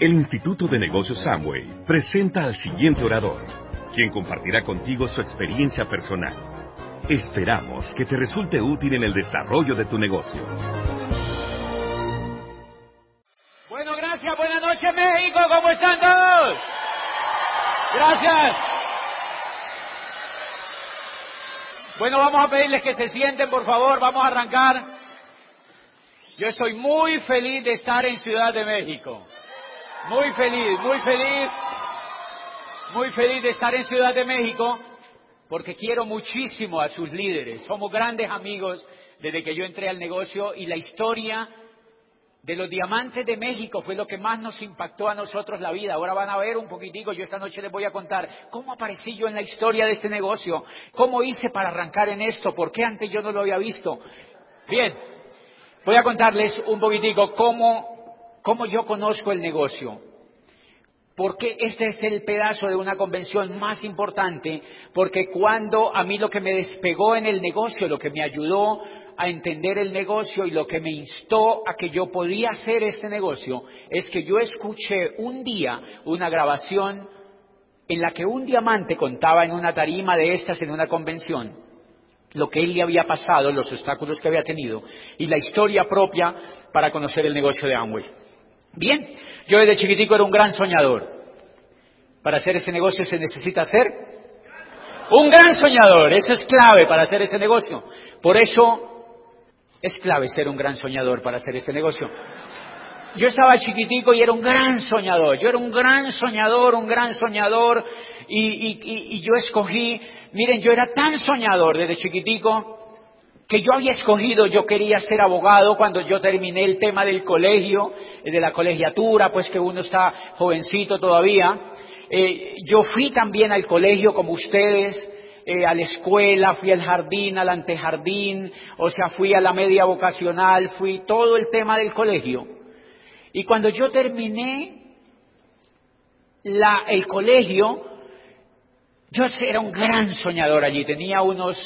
El Instituto de Negocios Samway presenta al siguiente orador, quien compartirá contigo su experiencia personal Esperamos que te resulte útil en el desarrollo de tu negocio. Bueno, gracias. Buenas noches, México. ¿Cómo están todos? Gracias. Bueno, vamos a pedirles que se sienten, por favor. Vamos a arrancar. Yo estoy muy feliz de estar en Ciudad de México. Muy feliz, muy feliz. Muy feliz de estar en Ciudad de México porque quiero muchísimo a sus líderes. Somos grandes amigos desde que yo entré al negocio y la historia de los diamantes de México fue lo que más nos impactó a nosotros la vida. Ahora van a ver un poquitico, yo esta noche les voy a contar cómo aparecí yo en la historia de este negocio, cómo hice para arrancar en esto, por qué antes yo no lo había visto. Bien, voy a contarles un poquitico cómo, cómo yo conozco el negocio porque este es el pedazo de una convención más importante, porque cuando a mí lo que me despegó en el negocio, lo que me ayudó a entender el negocio y lo que me instó a que yo podía hacer este negocio, es que yo escuché un día una grabación en la que un diamante contaba en una tarima de estas en una convención lo que él le había pasado, los obstáculos que había tenido y la historia propia para conocer el negocio de Amway. Bien, yo desde chiquitico era un gran soñador. Para hacer ese negocio se necesita ser un gran soñador. Eso es clave para hacer ese negocio. Por eso es clave ser un gran soñador para hacer ese negocio. Yo estaba chiquitico y era un gran soñador. Yo era un gran soñador, un gran soñador. Y, y yo escogí, miren, yo era tan soñador desde chiquitico que yo había escogido, yo quería ser abogado cuando yo terminé el tema del colegio, de la colegiatura, pues que uno está jovencito todavía. Eh, yo fui también al colegio como ustedes, eh, a la escuela, fui al jardín, al antejardín, o sea, fui a la media vocacional, fui todo el tema del colegio. Y cuando yo terminé la, el colegio, yo era un gran soñador allí, tenía unos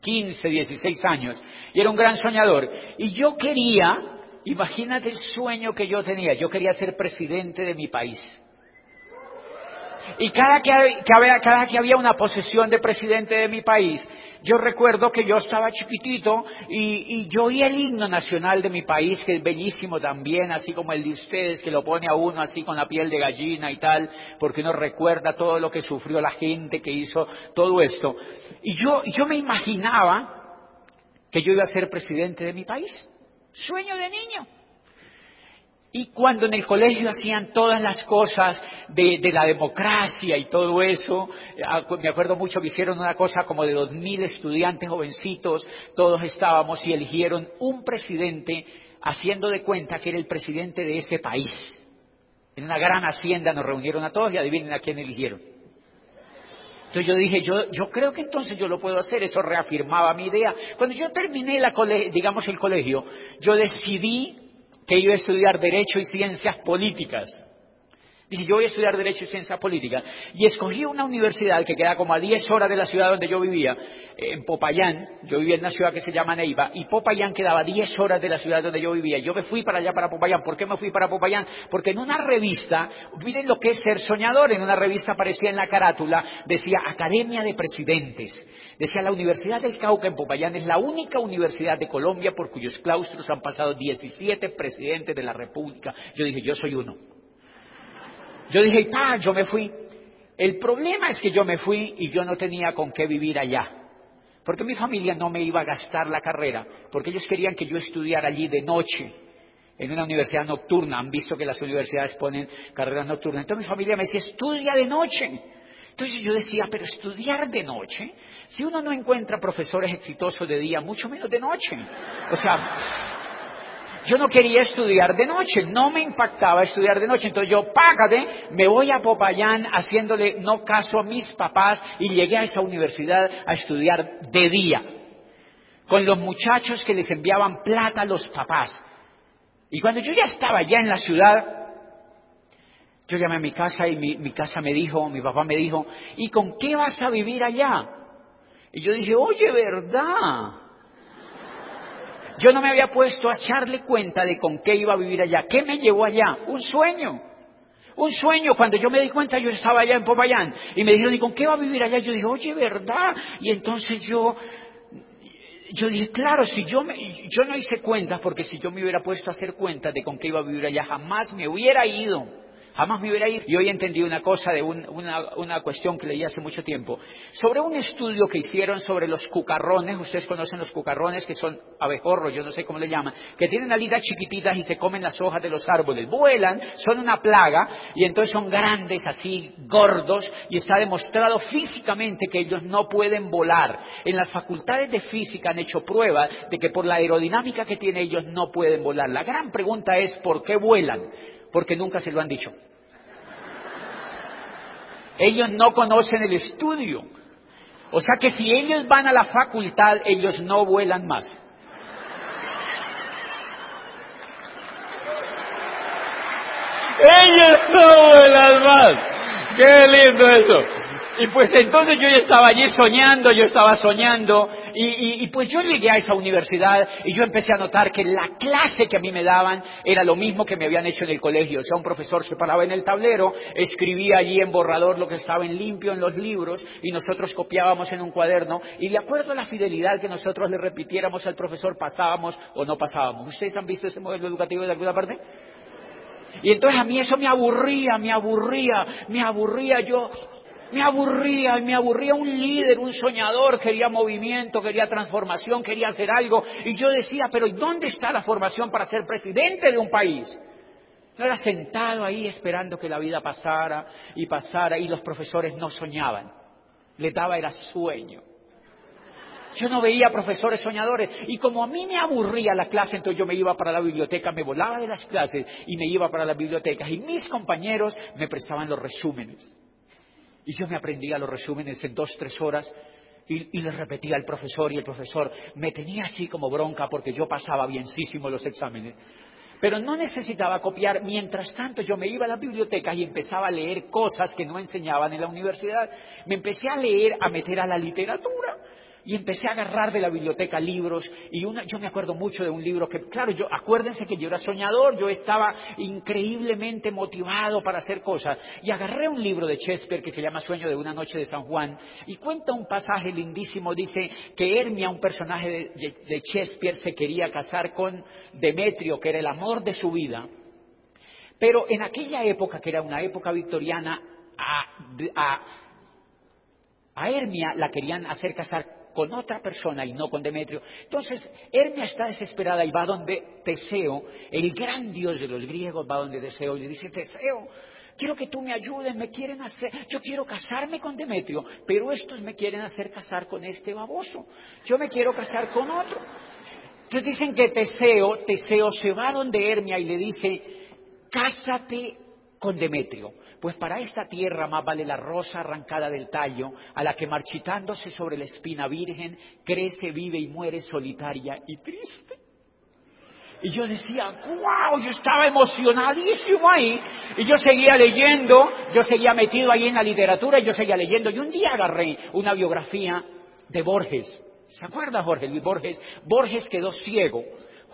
15, 16 años, y era un gran soñador. Y yo quería, imagínate el sueño que yo tenía, yo quería ser presidente de mi país. Y cada que, cada que había una posesión de presidente de mi país, yo recuerdo que yo estaba chiquitito y, y, yo oía el himno nacional de mi país, que es bellísimo también, así como el de ustedes, que lo pone a uno así con la piel de gallina y tal, porque uno recuerda todo lo que sufrió la gente que hizo todo esto. Y yo, yo me imaginaba que yo iba a ser presidente de mi país. Sueño de niño. Y cuando en el colegio hacían todas las cosas de, la democracia y todo eso, ah, me acuerdo mucho que hicieron una cosa como de dos mil estudiantes jovencitos, todos estábamos y eligieron un presidente haciendo de cuenta que era el presidente de ese país. En una gran hacienda nos reunieron a todos y adivinen a quién eligieron. Entonces yo dije, yo, yo creo que entonces yo lo puedo hacer, eso reafirmaba mi idea. Cuando yo terminé la digamos el colegio, yo decidí que iba a estudiar Derecho y Ciencias Políticas. Dije, yo voy a estudiar Derecho y Ciencias Políticas. Y escogí una universidad que queda como a 10 horas de la ciudad donde yo vivía, en Popayán. Yo vivía en una ciudad que se llama Neiva. Y Popayán quedaba a 10 horas de la ciudad donde yo vivía. Yo me fui para allá, para Popayán. ¿Por qué me fui para Popayán? Porque en una revista, miren lo que es ser soñador. En una revista aparecía en la carátula, decía Academia de Presidentes. Decía, la Universidad del Cauca en Popayán es la única universidad de Colombia por cuyos claustros han pasado 17 presidentes de la República. Yo dije, yo soy uno. Yo dije, pa, yo me fui. El problema es que yo me fui y yo no tenía con qué vivir allá. Porque mi familia no me iba a gastar la carrera, porque ellos querían que yo estudiara allí de noche, en una universidad nocturna. Han visto que las universidades ponen carreras nocturnas. Entonces mi familia me decía, estudia de noche. Entonces yo decía, pero estudiar de noche, si uno no encuentra profesores exitosos de día, mucho menos de noche. O sea, yo no quería estudiar de noche, no me impactaba estudiar de noche. Entonces yo, págate, me voy a Popayán haciéndole no caso a mis papás y llegué a esa universidad a estudiar de día, con los muchachos que les enviaban plata a los papás. Y cuando yo ya estaba ya en la ciudad, yo llamé a mi casa y mi, mi casa me dijo, mi papá me dijo, ¿y con qué vas a vivir allá? Y yo dije, oye, ¿verdad? Yo no me había puesto a echarle cuenta de con qué iba a vivir allá. ¿Qué me llevó allá? Un sueño. Un sueño, cuando yo me di cuenta, yo estaba allá en Popayán y me dijeron, ¿y con qué va a vivir allá? Yo dije, oye, ¿verdad? Y entonces yo, yo dije, claro, si yo, me, yo no hice cuentas, porque si yo me hubiera puesto a hacer cuentas de con qué iba a vivir allá, jamás me hubiera ido. Jamás me hubiera ido. Y hoy entendí una cosa de un, una, una, cuestión que leí hace mucho tiempo. Sobre un estudio que hicieron sobre los cucarrones, ustedes conocen los cucarrones que son abejorros, yo no sé cómo le llaman, que tienen alitas chiquititas y se comen las hojas de los árboles. Vuelan, son una plaga y entonces son grandes, así, gordos, y está demostrado físicamente que ellos no pueden volar. En las facultades de física han hecho pruebas de que por la aerodinámica que tienen ellos no pueden volar. La gran pregunta es, ¿por qué vuelan? Porque nunca se lo han dicho. Ellos no conocen el estudio. O sea que si ellos van a la facultad, ellos no vuelan más. Ellos no vuelan más. Qué lindo eso. Y pues entonces yo ya estaba allí soñando, yo estaba soñando, y, y, pues yo llegué a esa universidad y yo empecé a notar que la clase que a mí me daban era lo mismo que me habían hecho en el colegio. O sea, un profesor se paraba en el tablero, escribía allí en borrador lo que estaba en limpio en los libros, y nosotros copiábamos en un cuaderno, y de acuerdo a la fidelidad que nosotros le repitiéramos al profesor, pasábamos o no pasábamos. ¿Ustedes han visto ese modelo educativo de alguna parte? Y entonces a mí eso me aburría, me aburría, me aburría. Yo, me aburría, me aburría un líder, un soñador, quería movimiento, quería transformación, quería hacer algo. Y yo decía, pero ¿dónde está la formación para ser presidente de un país? No era sentado ahí esperando que la vida pasara y pasara y los profesores no soñaban. Les daba era sueño. Yo no veía profesores soñadores y como a mí me aburría la clase, entonces yo me iba para la biblioteca, me volaba de las clases y me iba para las bibliotecas y mis compañeros me prestaban los resúmenes. Y yo me aprendía los resúmenes en dos, tres horas y, les repetía al profesor y el profesor me tenía así como bronca porque yo pasaba bienísimo los exámenes. Pero no necesitaba copiar. Mientras tanto, yo me iba a las bibliotecas y empezaba a leer cosas que no enseñaban en la universidad. Me empecé a leer, a meter a la literatura y empecé a agarrar de la biblioteca libros y una, yo me acuerdo mucho de un libro que, claro, yo, acuérdense que yo era soñador, yo estaba increíblemente motivado para hacer cosas y agarré un libro de Shakespeare que se llama Sueño de una noche de San Juan y cuenta un pasaje lindísimo, dice que Hermia, un personaje de, de, Shakespeare, se quería casar con Demetrio, que era el amor de su vida, pero en aquella época, que era una época victoriana, a, a, a Hermia la querían hacer casar con otra persona y no con Demetrio. Entonces, Hermia está desesperada y va donde Teseo, el gran dios de los griegos, va donde Teseo y le dice, Teseo, quiero que tú me ayudes, me quieren hacer, yo quiero casarme con Demetrio, pero estos me quieren hacer casar con este baboso, yo me quiero casar con otro. Entonces dicen que Teseo, Teseo se va donde Hermia y le dice, cásate con Demetrio. Pues para esta tierra más vale la rosa arrancada del tallo, a la que marchitándose sobre la espina virgen, crece, vive y muere solitaria y triste. Y yo decía, wow, yo estaba emocionadísimo ahí. Y yo seguía leyendo, yo seguía metido ahí en la literatura, y yo seguía leyendo. Y un día agarré una biografía de Borges. ¿Se acuerda Jorge Luis Borges? Borges quedó ciego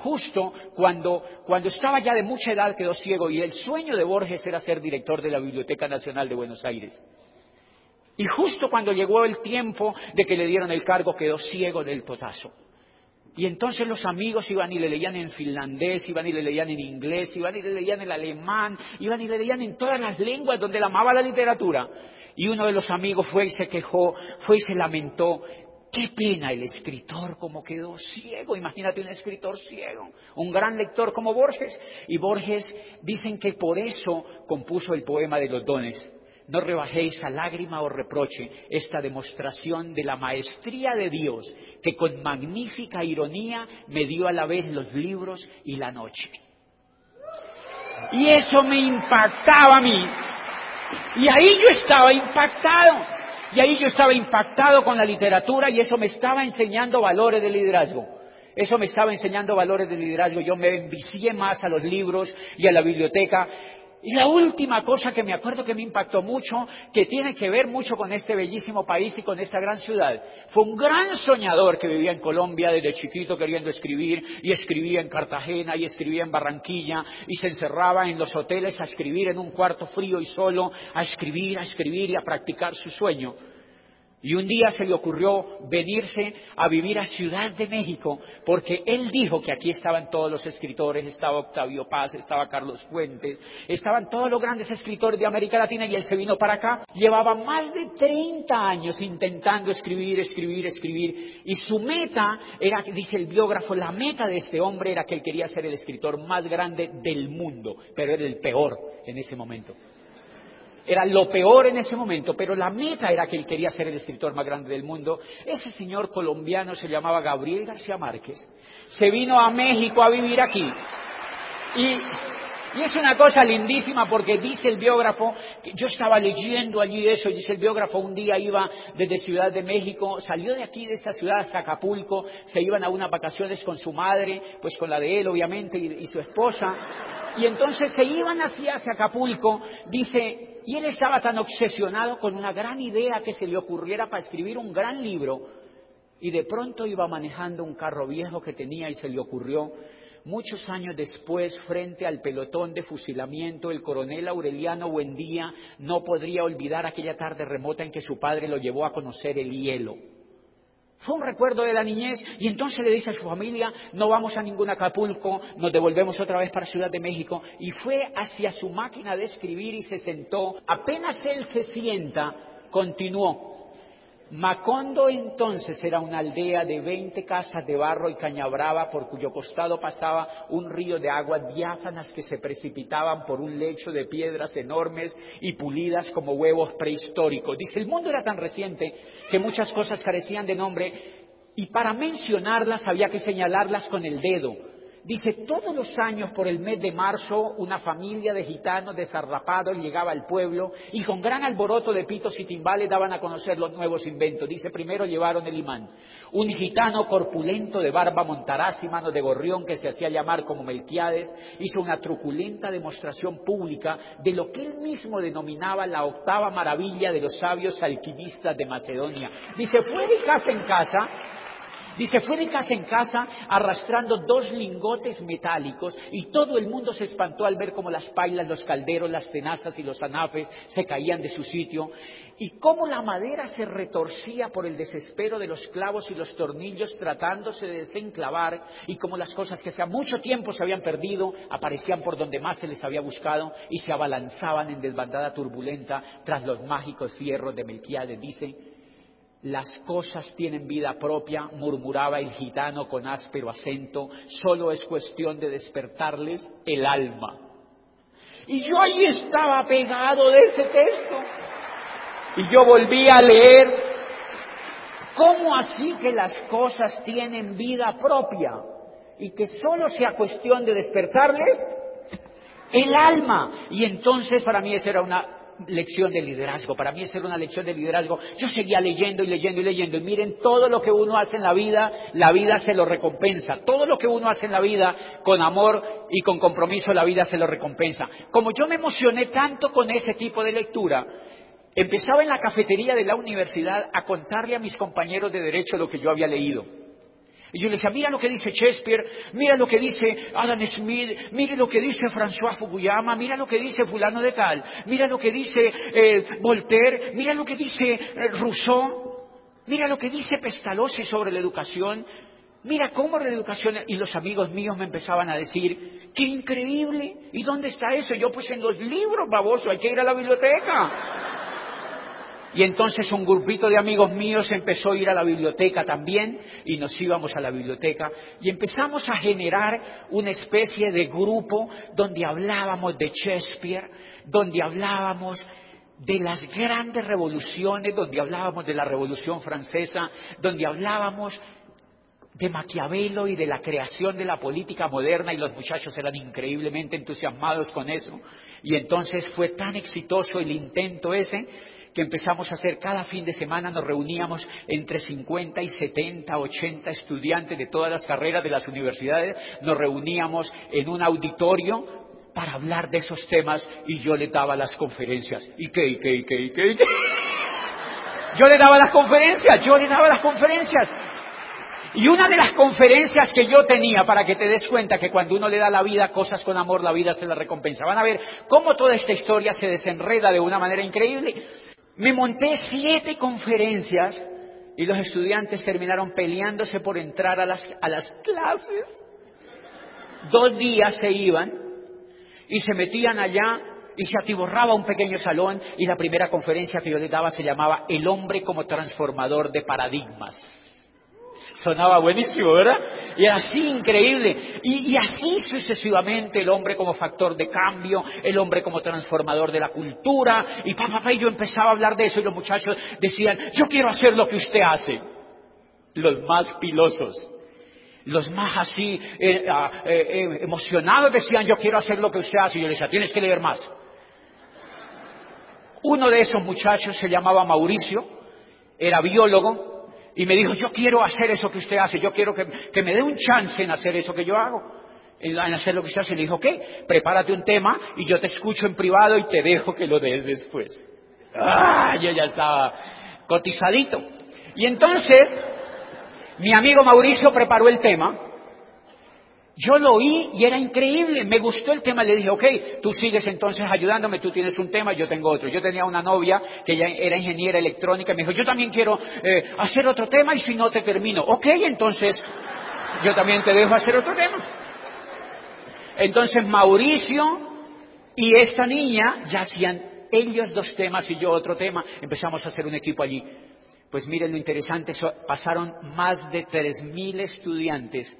justo cuando, cuando estaba ya de mucha edad quedó ciego y el sueño de Borges era ser director de la Biblioteca Nacional de Buenos Aires. Y justo cuando llegó el tiempo de que le dieron el cargo quedó ciego del totazo. Y entonces los amigos iban y le leían en finlandés, iban y le leían en inglés, iban y le leían en alemán, iban y le leían en todas las lenguas donde él amaba la literatura. Y uno de los amigos fue y se quejó, fue y se lamentó. Qué pena el escritor como quedó ciego. Imagínate un escritor ciego, un gran lector como Borges. Y Borges dicen que por eso compuso el poema de los dones. no rebajéis a lágrima o reproche esta demostración de la maestría de Dios, que con magnífica ironía me dio a la vez los libros y la noche. Y eso me impactaba a mí. Y ahí yo estaba impactado. Y ahí yo estaba impactado con la literatura y eso me estaba enseñando valores de liderazgo. Eso me estaba enseñando valores de liderazgo. Yo me envicié más a los libros y a la biblioteca y la última cosa que me acuerdo que me impactó mucho, que tiene que ver mucho con este bellísimo país y con esta gran ciudad, fue un gran soñador que vivía en Colombia desde chiquito queriendo escribir y escribía en Cartagena y escribía en Barranquilla y se encerraba en los hoteles a escribir en un cuarto frío y solo, a escribir, a escribir y a practicar su sueño. Y un día se le ocurrió venirse a vivir a Ciudad de México, porque él dijo que aquí estaban todos los escritores, estaba Octavio Paz, estaba Carlos Fuentes, estaban todos los grandes escritores de América Latina y él se vino para acá. Llevaba más de 30 años intentando escribir, escribir, escribir. Y su meta era, dice el biógrafo, la meta de este hombre era que él quería ser el escritor más grande del mundo, pero era el peor en ese momento. Era lo peor en ese momento, pero la meta era que él quería ser el escritor más grande del mundo. Ese señor colombiano se llamaba Gabriel García Márquez. Se vino a México a vivir aquí. Y, es una cosa lindísima porque dice el biógrafo, que yo estaba leyendo allí eso, y dice el biógrafo, un día iba desde Ciudad de México, salió de aquí, de esta ciudad, hasta Acapulco, se iban a unas vacaciones con su madre, pues con la de él obviamente, y, y su esposa, y entonces se iban hacia, hacia Acapulco, dice, y él estaba tan obsesionado con una gran idea que se le ocurriera para escribir un gran libro, y de pronto iba manejando un carro viejo que tenía y se le ocurrió, muchos años después, frente al pelotón de fusilamiento, el coronel Aureliano Buendía no podría olvidar aquella tarde remota en que su padre lo llevó a conocer el hielo. Fue un recuerdo de la niñez y entonces le dice a su familia, no vamos a ningún Acapulco, nos devolvemos otra vez para Ciudad de México y fue hacia su máquina de escribir y se sentó. Apenas él se sienta, continuó. Macondo entonces era una aldea de veinte casas de barro y caña brava por cuyo costado pasaba un río de aguas diáfanas que se precipitaban por un lecho de piedras enormes y pulidas como huevos prehistóricos. Dice, el mundo era tan reciente que muchas cosas carecían de nombre y para mencionarlas había que señalarlas con el dedo Dice, todos los años por el mes de marzo una familia de gitanos desarrapados llegaba al pueblo y con gran alboroto de pitos y timbales daban a conocer los nuevos inventos. Dice, primero llevaron el imán. Un gitano corpulento de barba montaraz y manos de gorrión que se hacía llamar como Melquiades hizo una truculenta demostración pública de lo que él mismo denominaba la octava maravilla de los sabios alquimistas de Macedonia. Dice, fue de casa en casa Dice, fue de casa en casa arrastrando dos lingotes metálicos y todo el mundo se espantó al ver cómo las pailas, los calderos, las tenazas y los anafes se caían de su sitio y cómo la madera se retorcía por el desespero de los clavos y los tornillos tratándose de desenclavar y cómo las cosas que hacía mucho tiempo se habían perdido aparecían por donde más se les había buscado y se abalanzaban en desbandada turbulenta tras los mágicos fierros de Melquiades. Dice, las cosas tienen vida propia, murmuraba el gitano con áspero acento, solo es cuestión de despertarles el alma. Y yo ahí estaba pegado de ese texto. Y yo volví a leer, ¿cómo así que las cosas tienen vida propia? Y que solo sea cuestión de despertarles el alma. Y entonces para mí esa era una lección de liderazgo. Para mí esa era una lección de liderazgo. Yo seguía leyendo y leyendo y leyendo. Y miren, todo lo que uno hace en la vida, la vida se lo recompensa. Todo lo que uno hace en la vida con amor y con compromiso, la vida se lo recompensa. Como yo me emocioné tanto con ese tipo de lectura, empezaba en la cafetería de la universidad a contarle a mis compañeros de derecho lo que yo había leído. Y yo le decía, mira lo que dice Shakespeare, mira lo que dice Adam Smith, mira lo que dice François Fukuyama, mira lo que dice fulano de tal, mira lo que dice eh, Voltaire, mira lo que dice eh, Rousseau, mira lo que dice Pestalozzi sobre la educación, mira cómo la educación... Y los amigos míos me empezaban a decir, qué increíble, ¿y dónde está eso? yo pues en los libros, baboso, hay que ir a la biblioteca. Y entonces un grupito de amigos míos empezó a ir a la biblioteca también y nos íbamos a la biblioteca y empezamos a generar una especie de grupo donde hablábamos de Shakespeare, donde hablábamos de las grandes revoluciones, donde hablábamos de la Revolución Francesa, donde hablábamos de Maquiavelo y de la creación de la política moderna y los muchachos eran increíblemente entusiasmados con eso. Y entonces fue tan exitoso el intento ese que empezamos a hacer cada fin de semana, nos reuníamos entre 50 y 70, 80 estudiantes de todas las carreras de las universidades, nos reuníamos en un auditorio para hablar de esos temas y yo le daba las conferencias. ¿Y qué, y qué, y qué, y qué? Yo le daba las conferencias, yo le daba las conferencias. Y una de las conferencias que yo tenía, para que te des cuenta que cuando uno le da la vida cosas con amor, la vida se la recompensa. Van a ver cómo toda esta historia se desenreda de una manera increíble. Me monté siete conferencias y los estudiantes terminaron peleándose por entrar a las, a las clases. Dos días se iban y se metían allá y se atiborraba un pequeño salón y la primera conferencia que yo les daba se llamaba El hombre como transformador de paradigmas. Sonaba buenísimo, ¿verdad? Y así increíble. Y, así sucesivamente el hombre como factor de cambio, el hombre como transformador de la cultura. Y papá, y yo empezaba a hablar de eso y los muchachos decían, yo quiero hacer lo que usted hace. Los más pilosos. Los más así eh, eh, eh, emocionados decían, yo quiero hacer lo que usted hace. Y yo les decía, tienes que leer más. Uno de esos muchachos se llamaba Mauricio, era biólogo, y me dijo, yo quiero hacer eso que usted hace, yo quiero que, que me dé un chance en hacer eso que yo hago, en, hacer lo que usted hace. Le dijo, ¿qué? Prepárate un tema y yo te escucho en privado y te dejo que lo des después. ¡Ah! Yo ya estaba cotizadito. Y entonces, mi amigo Mauricio preparó el tema. Yo lo oí y era increíble, me gustó el tema, le dije, ok, tú sigues entonces ayudándome, tú tienes un tema, yo tengo otro. Yo tenía una novia que ya era ingeniera electrónica, me dijo, yo también quiero eh, hacer otro tema y si no te termino. Ok, entonces yo también te dejo hacer otro tema. Entonces Mauricio y esta niña ya hacían ellos dos temas y yo otro tema, empezamos a hacer un equipo allí. Pues miren lo interesante, pasaron más de 3.000 estudiantes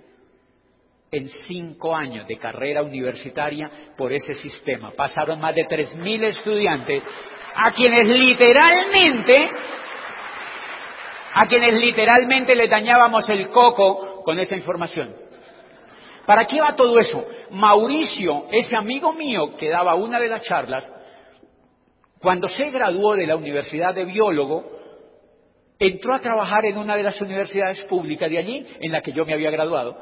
en cinco años de carrera universitaria por ese sistema. Pasaron más de 3.000 estudiantes a quienes literalmente, a quienes literalmente les dañábamos el coco con esa información. ¿Para qué va todo eso? Mauricio, ese amigo mío que daba una de las charlas, cuando se graduó de la Universidad de Biólogo, entró a trabajar en una de las universidades públicas de allí, en la que yo me había graduado,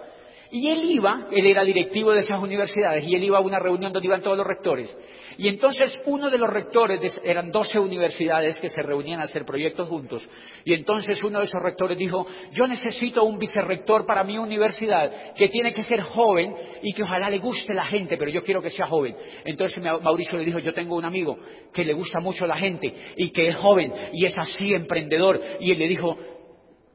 y él iba, él era directivo de esas universidades, y él iba a una reunión donde iban todos los rectores. Y entonces uno de los rectores, de, eran 12 universidades que se reunían a hacer proyectos juntos, y entonces uno de esos rectores dijo, yo necesito un vicerrector para mi universidad, que tiene que ser joven y que ojalá le guste la gente, pero yo quiero que sea joven. Entonces Mauricio le dijo, yo tengo un amigo que le gusta mucho la gente y que es joven y es así emprendedor. Y él le dijo,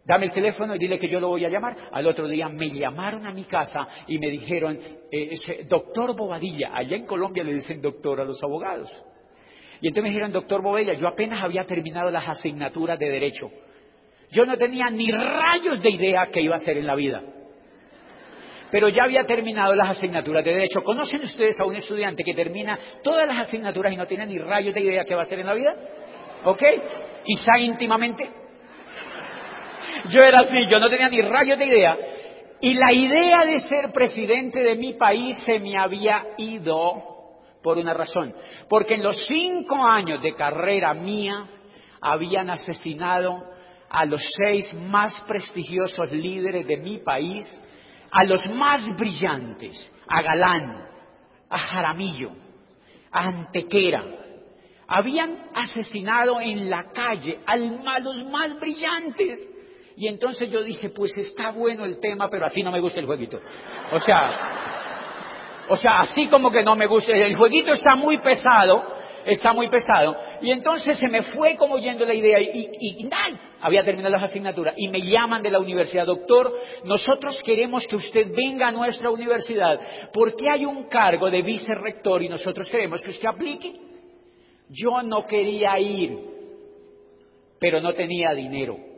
Dame el teléfono y dile que yo lo voy a llamar. Al otro día me llamaron a mi casa y me dijeron, eh, doctor Bobadilla, allá en Colombia le dicen doctor a los abogados. Y entonces me dijeron, doctor Bobadilla, yo apenas había terminado las asignaturas de derecho. Yo no tenía ni rayos de idea qué iba a hacer en la vida. Pero ya había terminado las asignaturas de derecho. ¿Conocen ustedes a un estudiante que termina todas las asignaturas y no tiene ni rayos de idea qué va a hacer en la vida? ¿Ok? Quizá íntimamente. Yo era así, yo no tenía ni rayos de idea. Y la idea de ser presidente de mi país se me había ido por una razón. Porque en los cinco años de carrera mía habían asesinado a los seis más prestigiosos líderes de mi país, a los más brillantes, a Galán, a Jaramillo, a Antequera. Habían asesinado en la calle a los más brillantes. Y entonces yo dije, pues está bueno el tema, pero así no me gusta el jueguito. O sea, o sea, así como que no me gusta, el jueguito está muy pesado, está muy pesado. Y entonces se me fue como yendo la idea y, y, había terminado las asignaturas. Y me llaman de la universidad, doctor, nosotros queremos que usted venga a nuestra universidad porque hay un cargo de vicerrector y nosotros queremos que usted aplique. Yo no quería ir, pero no tenía dinero.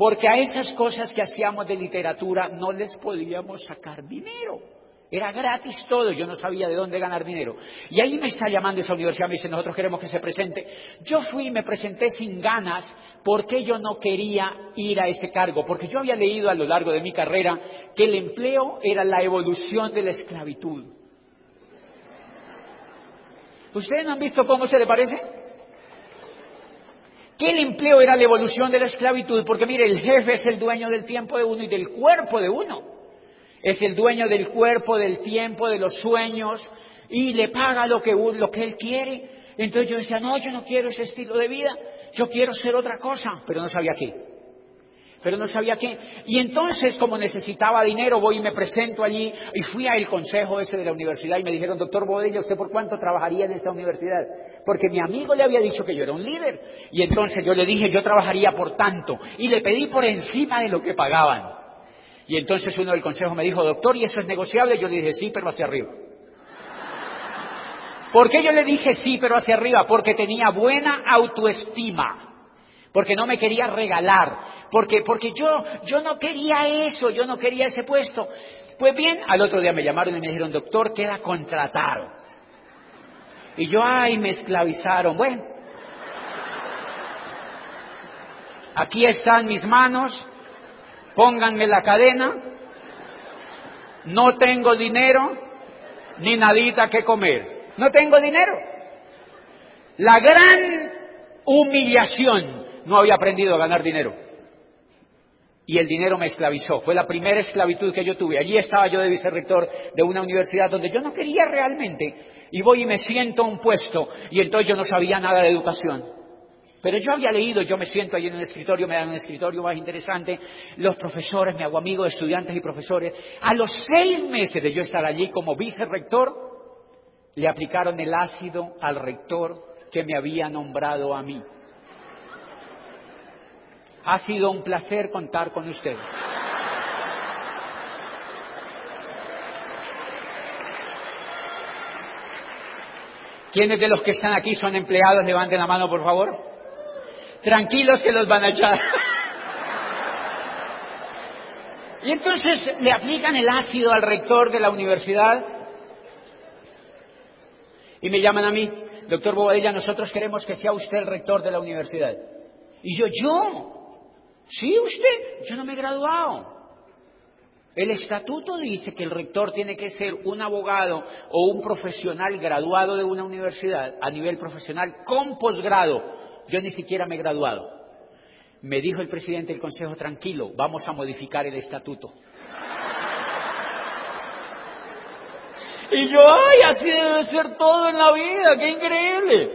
Porque a esas cosas que hacíamos de literatura no les podíamos sacar dinero. Era gratis todo, yo no sabía de dónde ganar dinero. Y ahí me está llamando esa universidad, me dice, nosotros queremos que se presente. Yo fui y me presenté sin ganas porque yo no quería ir a ese cargo, porque yo había leído a lo largo de mi carrera que el empleo era la evolución de la esclavitud. ¿Ustedes no han visto cómo se le parece? Que el empleo era la evolución de la esclavitud, porque mire, el jefe es el dueño del tiempo de uno y del cuerpo de uno. Es el dueño del cuerpo, del tiempo, de los sueños y le paga lo que, lo que él quiere. Entonces yo decía, no, yo no quiero ese estilo de vida, yo quiero ser otra cosa, pero no sabía qué. Pero no sabía qué. Y entonces, como necesitaba dinero, voy y me presento allí y fui al consejo ese de la universidad y me dijeron, doctor Bodella, ¿usted por cuánto trabajaría en esta universidad? Porque mi amigo le había dicho que yo era un líder. Y entonces yo le dije, yo trabajaría por tanto. Y le pedí por encima de lo que pagaban. Y entonces uno del consejo me dijo, doctor, ¿y eso es negociable? Yo le dije, sí, pero hacia arriba. ¿Por qué yo le dije sí, pero hacia arriba? Porque tenía buena autoestima, porque no me quería regalar, porque, porque yo, yo no quería eso, yo no quería ese puesto. Pues bien, al otro día me llamaron y me dijeron, doctor, queda contratado. Y yo, ay, me esclavizaron. Bueno, aquí están mis manos, pónganme la cadena, no tengo dinero ni nadita que comer. No tengo dinero. La gran humillación, no había aprendido a ganar dinero. Y el dinero me esclavizó. Fue la primera esclavitud que yo tuve. Allí estaba yo de vicerrector de una universidad donde yo no quería realmente. Y voy y me siento a un puesto. Y entonces yo no sabía nada de educación. Pero yo había leído, yo me siento allí en el escritorio, me dan un escritorio más interesante, los profesores, me hago amigo de estudiantes y profesores. A los seis meses de yo estar allí como vicerrector, le aplicaron el ácido al rector que me había nombrado a mí. Ha sido un placer contar con ustedes. ¿Quiénes de los que están aquí son empleados? Levanten la mano, por favor. Tranquilos que los van a echar. Y entonces le aplican el ácido al rector de la universidad y me llaman a mí, doctor Bobadilla, nosotros queremos que sea usted el rector de la universidad. Y yo, ¿yo? Sí, usted, yo no me he graduado. El estatuto dice que el rector tiene que ser un abogado o un profesional graduado de una universidad a nivel profesional con posgrado yo ni siquiera me he graduado. Me dijo el presidente del Consejo, tranquilo, vamos a modificar el estatuto. Y yo, ay, así debe ser todo en la vida, qué increíble.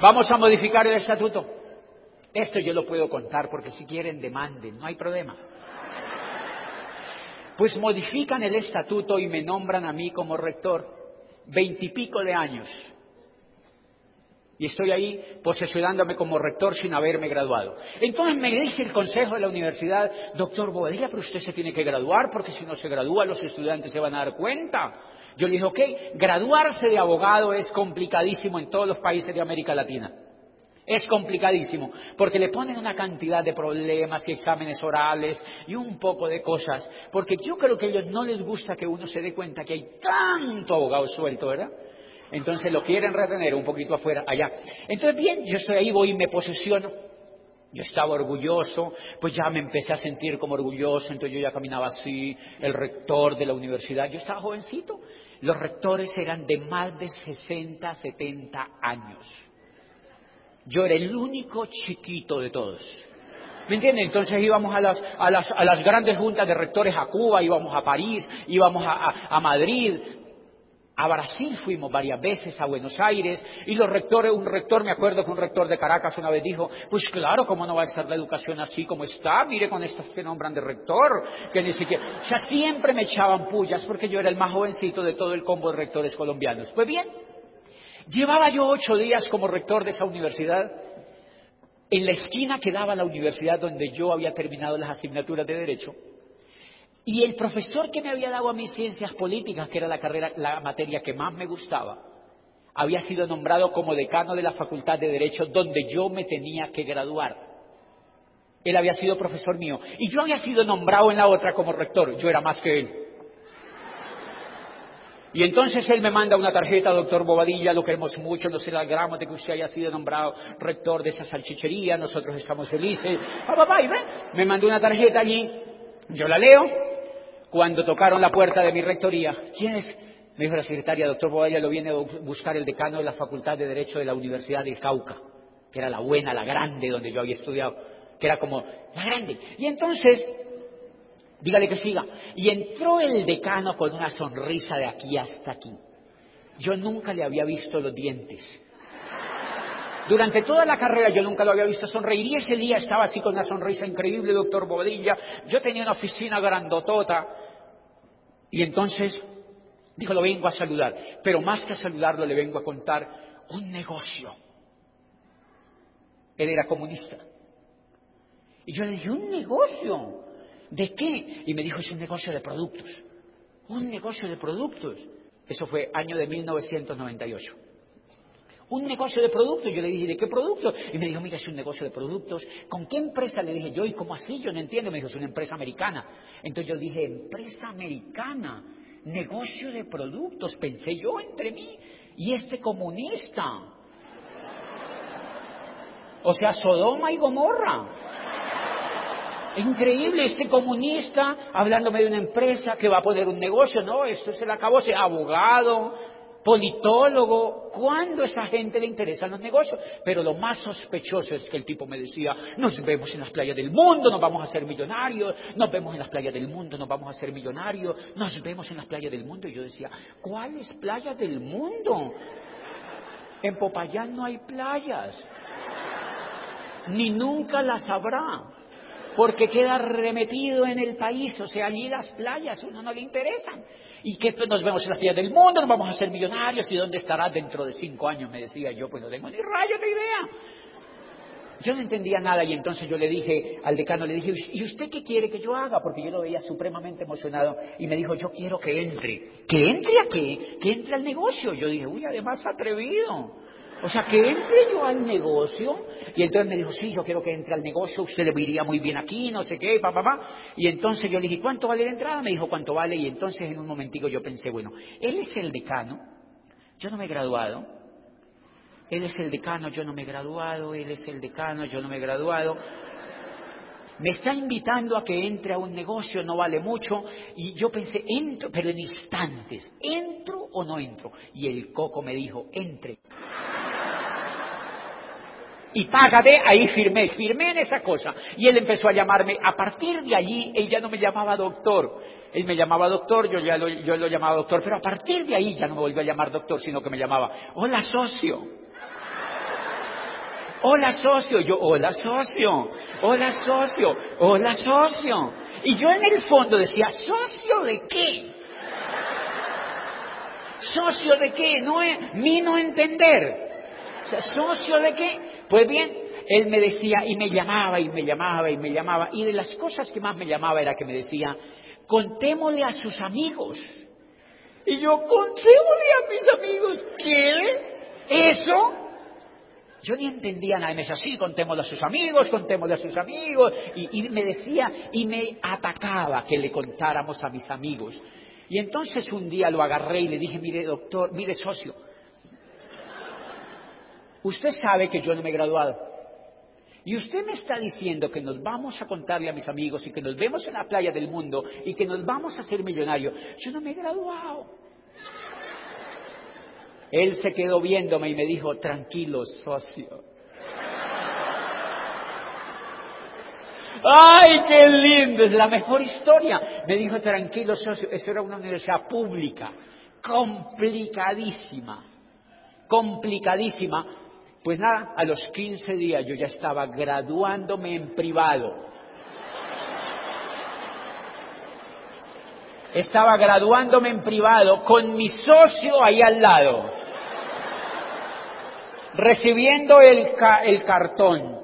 Vamos a modificar el estatuto. Esto yo lo puedo contar porque si quieren demanden, no hay problema. Pues modifican el estatuto y me nombran a mí como rector, veintipico de años. Y estoy ahí posesionándome como rector sin haberme graduado. Entonces me dice el consejo de la universidad, doctor Boadilla, pero usted se tiene que graduar porque si no se gradúa los estudiantes se van a dar cuenta. Yo le dije, ok, graduarse de abogado es complicadísimo en todos los países de América Latina. Es complicadísimo, porque le ponen una cantidad de problemas y exámenes orales y un poco de cosas, porque yo creo que a ellos no les gusta que uno se dé cuenta que hay tanto abogado suelto, ¿verdad? Entonces lo quieren retener un poquito afuera, allá. Entonces, bien, yo estoy ahí, voy y me posesiono. Yo estaba orgulloso, pues ya me empecé a sentir como orgulloso, entonces yo ya caminaba así, el rector de la universidad, yo estaba jovencito, los rectores eran de más de 60, 70 años. Yo era el único chiquito de todos. ¿Me entienden? Entonces íbamos a las, a, las, a las, grandes juntas de rectores a Cuba, íbamos a París, íbamos a, a, a Madrid, a Brasil fuimos varias veces, a Buenos Aires, y los rectores, un rector, me acuerdo que un rector de Caracas una vez dijo, pues claro, ¿cómo no va a estar la educación así como está? Mire con estos que nombran de rector, que ni siquiera... O sea, siempre me echaban pullas porque yo era el más jovencito de todo el combo de rectores colombianos. Pues bien, llevaba yo ocho días como rector de esa universidad, en la esquina que daba la universidad donde yo había terminado las asignaturas de Derecho, y el profesor que me había dado a mí ciencias políticas, que era la carrera, la materia que más me gustaba, había sido nombrado como decano de la Facultad de Derecho donde yo me tenía que graduar. Él había sido profesor mío y yo había sido nombrado en la otra como rector. Yo era más que él. Y entonces él me manda una tarjeta, doctor Bobadilla, lo queremos mucho, nos alegramos de que usted haya sido nombrado rector de esa salchichería, nosotros estamos felices. Papá, y me mandó una tarjeta allí, yo la leo, cuando tocaron la puerta de mi rectoría, ¿quién es? Me dijo la secretaria, doctor Bobadilla, lo viene a buscar el decano de la Facultad de Derecho de la Universidad del Cauca, que era la buena, la grande, donde yo había estudiado, que era como la grande. Y entonces Dígale que siga. Y entró el decano con una sonrisa de aquí hasta aquí. Yo nunca le había visto los dientes. Durante toda la carrera yo nunca lo había visto sonreír y ese día estaba así con una sonrisa increíble, doctor Bobadilla. Yo tenía una oficina grandotota y entonces dijo, lo vengo a saludar, pero más que a saludarlo le vengo a contar un negocio. Él era comunista. Y yo le dije, un negocio. ¿De qué? Y me dijo, es un negocio de productos. Un negocio de productos. Eso fue año de 1998. Un negocio de productos. Yo le dije, ¿de qué productos? Y me dijo, mira, es un negocio de productos. ¿Con qué empresa? Le dije yo, ¿y cómo así? Yo no entiendo. Me dijo, es una empresa americana. Entonces yo dije, empresa americana, negocio de productos. Pensé yo entre mí y este comunista. O sea, Sodoma y Gomorra. Increíble este comunista hablándome de una empresa que va a poner un negocio. No, esto se le acabó. Abogado, politólogo. ¿Cuándo a esa gente le interesan los negocios? Pero lo más sospechoso es que el tipo me decía, nos vemos en las playas del mundo, nos vamos a ser millonarios, nos vemos en las playas del mundo, nos vamos a ser millonarios, nos vemos en las playas del mundo. Y yo decía, ¿cuáles playas del mundo? En Popayán no hay playas, ni nunca las habrá porque queda remetido en el país, o sea, allí las playas, uno no le interesan. Y que nos vemos en las playas del mundo, nos vamos a hacer millonarios, ¿y dónde estará dentro de cinco años? Me decía yo, pues no tengo ni rayo de idea. Yo no entendía nada y entonces yo le dije al decano, le dije, ¿y usted qué quiere que yo haga? Porque yo lo veía supremamente emocionado y me dijo, yo quiero que entre. ¿Que entre a qué? Que entre al negocio. Yo dije, uy, además atrevido. O sea, que entre yo al negocio. Y entonces me dijo, sí, yo quiero que entre al negocio, usted le iría muy bien aquí, no sé qué, papá, papá. Y entonces yo le dije, ¿cuánto vale la entrada? Me dijo, ¿cuánto vale? Y entonces en un momentico yo pensé, bueno, él es el decano, yo no me he graduado. Él es el decano, yo no me he graduado. Él es el decano, yo no me he graduado. Me está invitando a que entre a un negocio, no vale mucho. Y yo pensé, entro, pero en instantes, ¿entro o no entro? Y el coco me dijo, entre y págate, ahí firmé, firmé en esa cosa. Y él empezó a llamarme, a partir de allí, él ya no me llamaba doctor, él me llamaba doctor, yo ya lo, yo lo llamaba doctor, pero a partir de ahí ya no me volvió a llamar doctor, sino que me llamaba, hola socio. Hola socio, yo, hola socio, hola socio, hola socio. Y yo en el fondo decía, ¿socio de qué? ¿Socio de qué? No es, mi no entender. ¿socio de qué? Pues bien, él me decía y me llamaba y me llamaba y me llamaba. Y de las cosas que más me llamaba era que me decía, contémosle a sus amigos. Y yo, contémosle a mis amigos, ¿qué? ¿Eso? Yo ni entendía nada, y me decía, contémosle a sus amigos, contémosle a sus amigos, y, y, me decía, y me atacaba que le contáramos a mis amigos. Y entonces un día lo agarré y le dije, mire doctor, mire socio, Usted sabe que yo no me he graduado. Y usted me está diciendo que nos vamos a contarle a mis amigos y que nos vemos en la playa del mundo y que nos vamos a hacer millonarios. Yo no me he graduado. Él se quedó viéndome y me dijo, tranquilo, socio. ¡Ay, qué lindo! Es la mejor historia. Me dijo, tranquilo, socio. Eso era una universidad pública, complicadísima, complicadísima, pues nada, a los 15 días yo ya estaba graduándome en privado. Estaba graduándome en privado con mi socio ahí al lado, recibiendo el, cartón.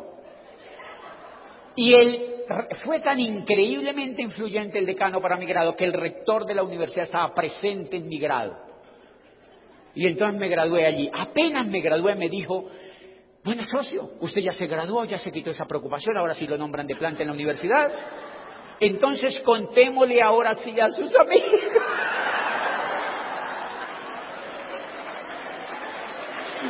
Y él fue tan increíblemente influyente el decano para mi grado que el rector de la universidad estaba presente en mi grado. Y entonces me gradué allí. Apenas me gradué me dijo, bueno, socio, usted ya se graduó, ya se quitó esa preocupación, ahora sí lo nombran de planta en la universidad. Entonces contémosle ahora sí a sus amigos.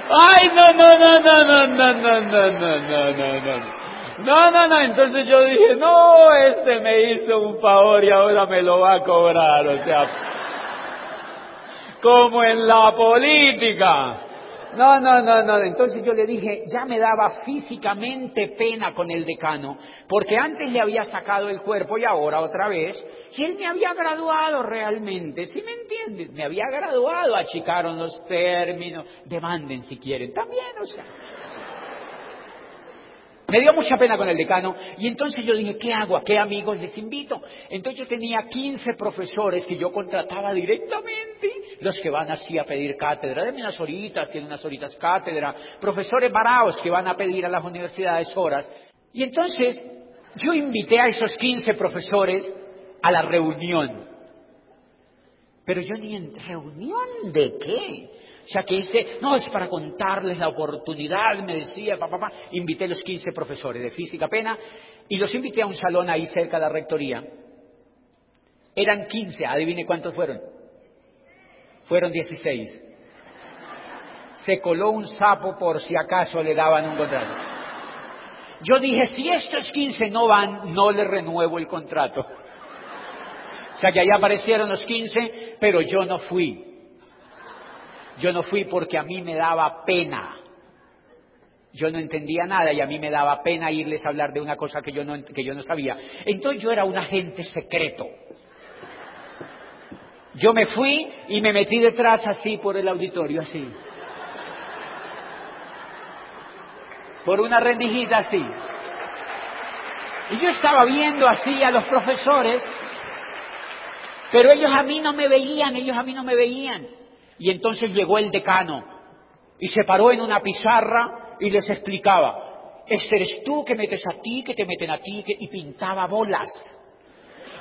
Ay, no, no, no, no, no, no, no, no, no, no, no, no. No, no, no, entonces yo dije, no, este me hizo un favor y ahora me lo va a cobrar, o sea, como en la política. No, no, no, no. Entonces yo le dije, ya me daba físicamente pena con el decano, porque antes le había sacado el cuerpo y ahora otra vez, y él me había graduado realmente, ¿sí me entienden? Me había graduado, achicaron los términos, demanden si quieren, también, o sea. Me dio mucha pena con el decano y entonces yo dije, ¿qué hago? ¿A qué amigos les invito? Entonces yo tenía 15 profesores que yo contrataba directamente, los que van así a pedir cátedra, de unas horitas, tienen unas horitas cátedra, profesores varados que van a pedir a las universidades horas. Y entonces yo invité a esos 15 profesores a la reunión. Pero yo ni en reunión de qué. Sea que este, no, es para contarles la oportunidad, me decía, papá, papá. Invité los 15 profesores de física pena y los invité a un salón ahí cerca de la rectoría. Eran 15, adivine cuántos fueron. Fueron 16. Se coló un sapo por si acaso le daban un contrato. Yo dije, si estos 15 no van, no le renuevo el contrato. O sea que ahí aparecieron los 15, pero yo no fui. Yo no fui porque a mí me daba pena. Yo no entendía nada y a mí me daba pena irles a hablar de una cosa que yo no, que yo no sabía. Entonces yo era un agente secreto. Yo me fui y me metí detrás así por el auditorio, así. Por una rendijita así. Y yo estaba viendo así a los profesores, pero ellos a mí no me veían, ellos a mí no me veían. Y entonces llegó el decano y se paró en una pizarra y les explicaba, este eres tú que metes a ti, que te meten a ti, y pintaba bolas.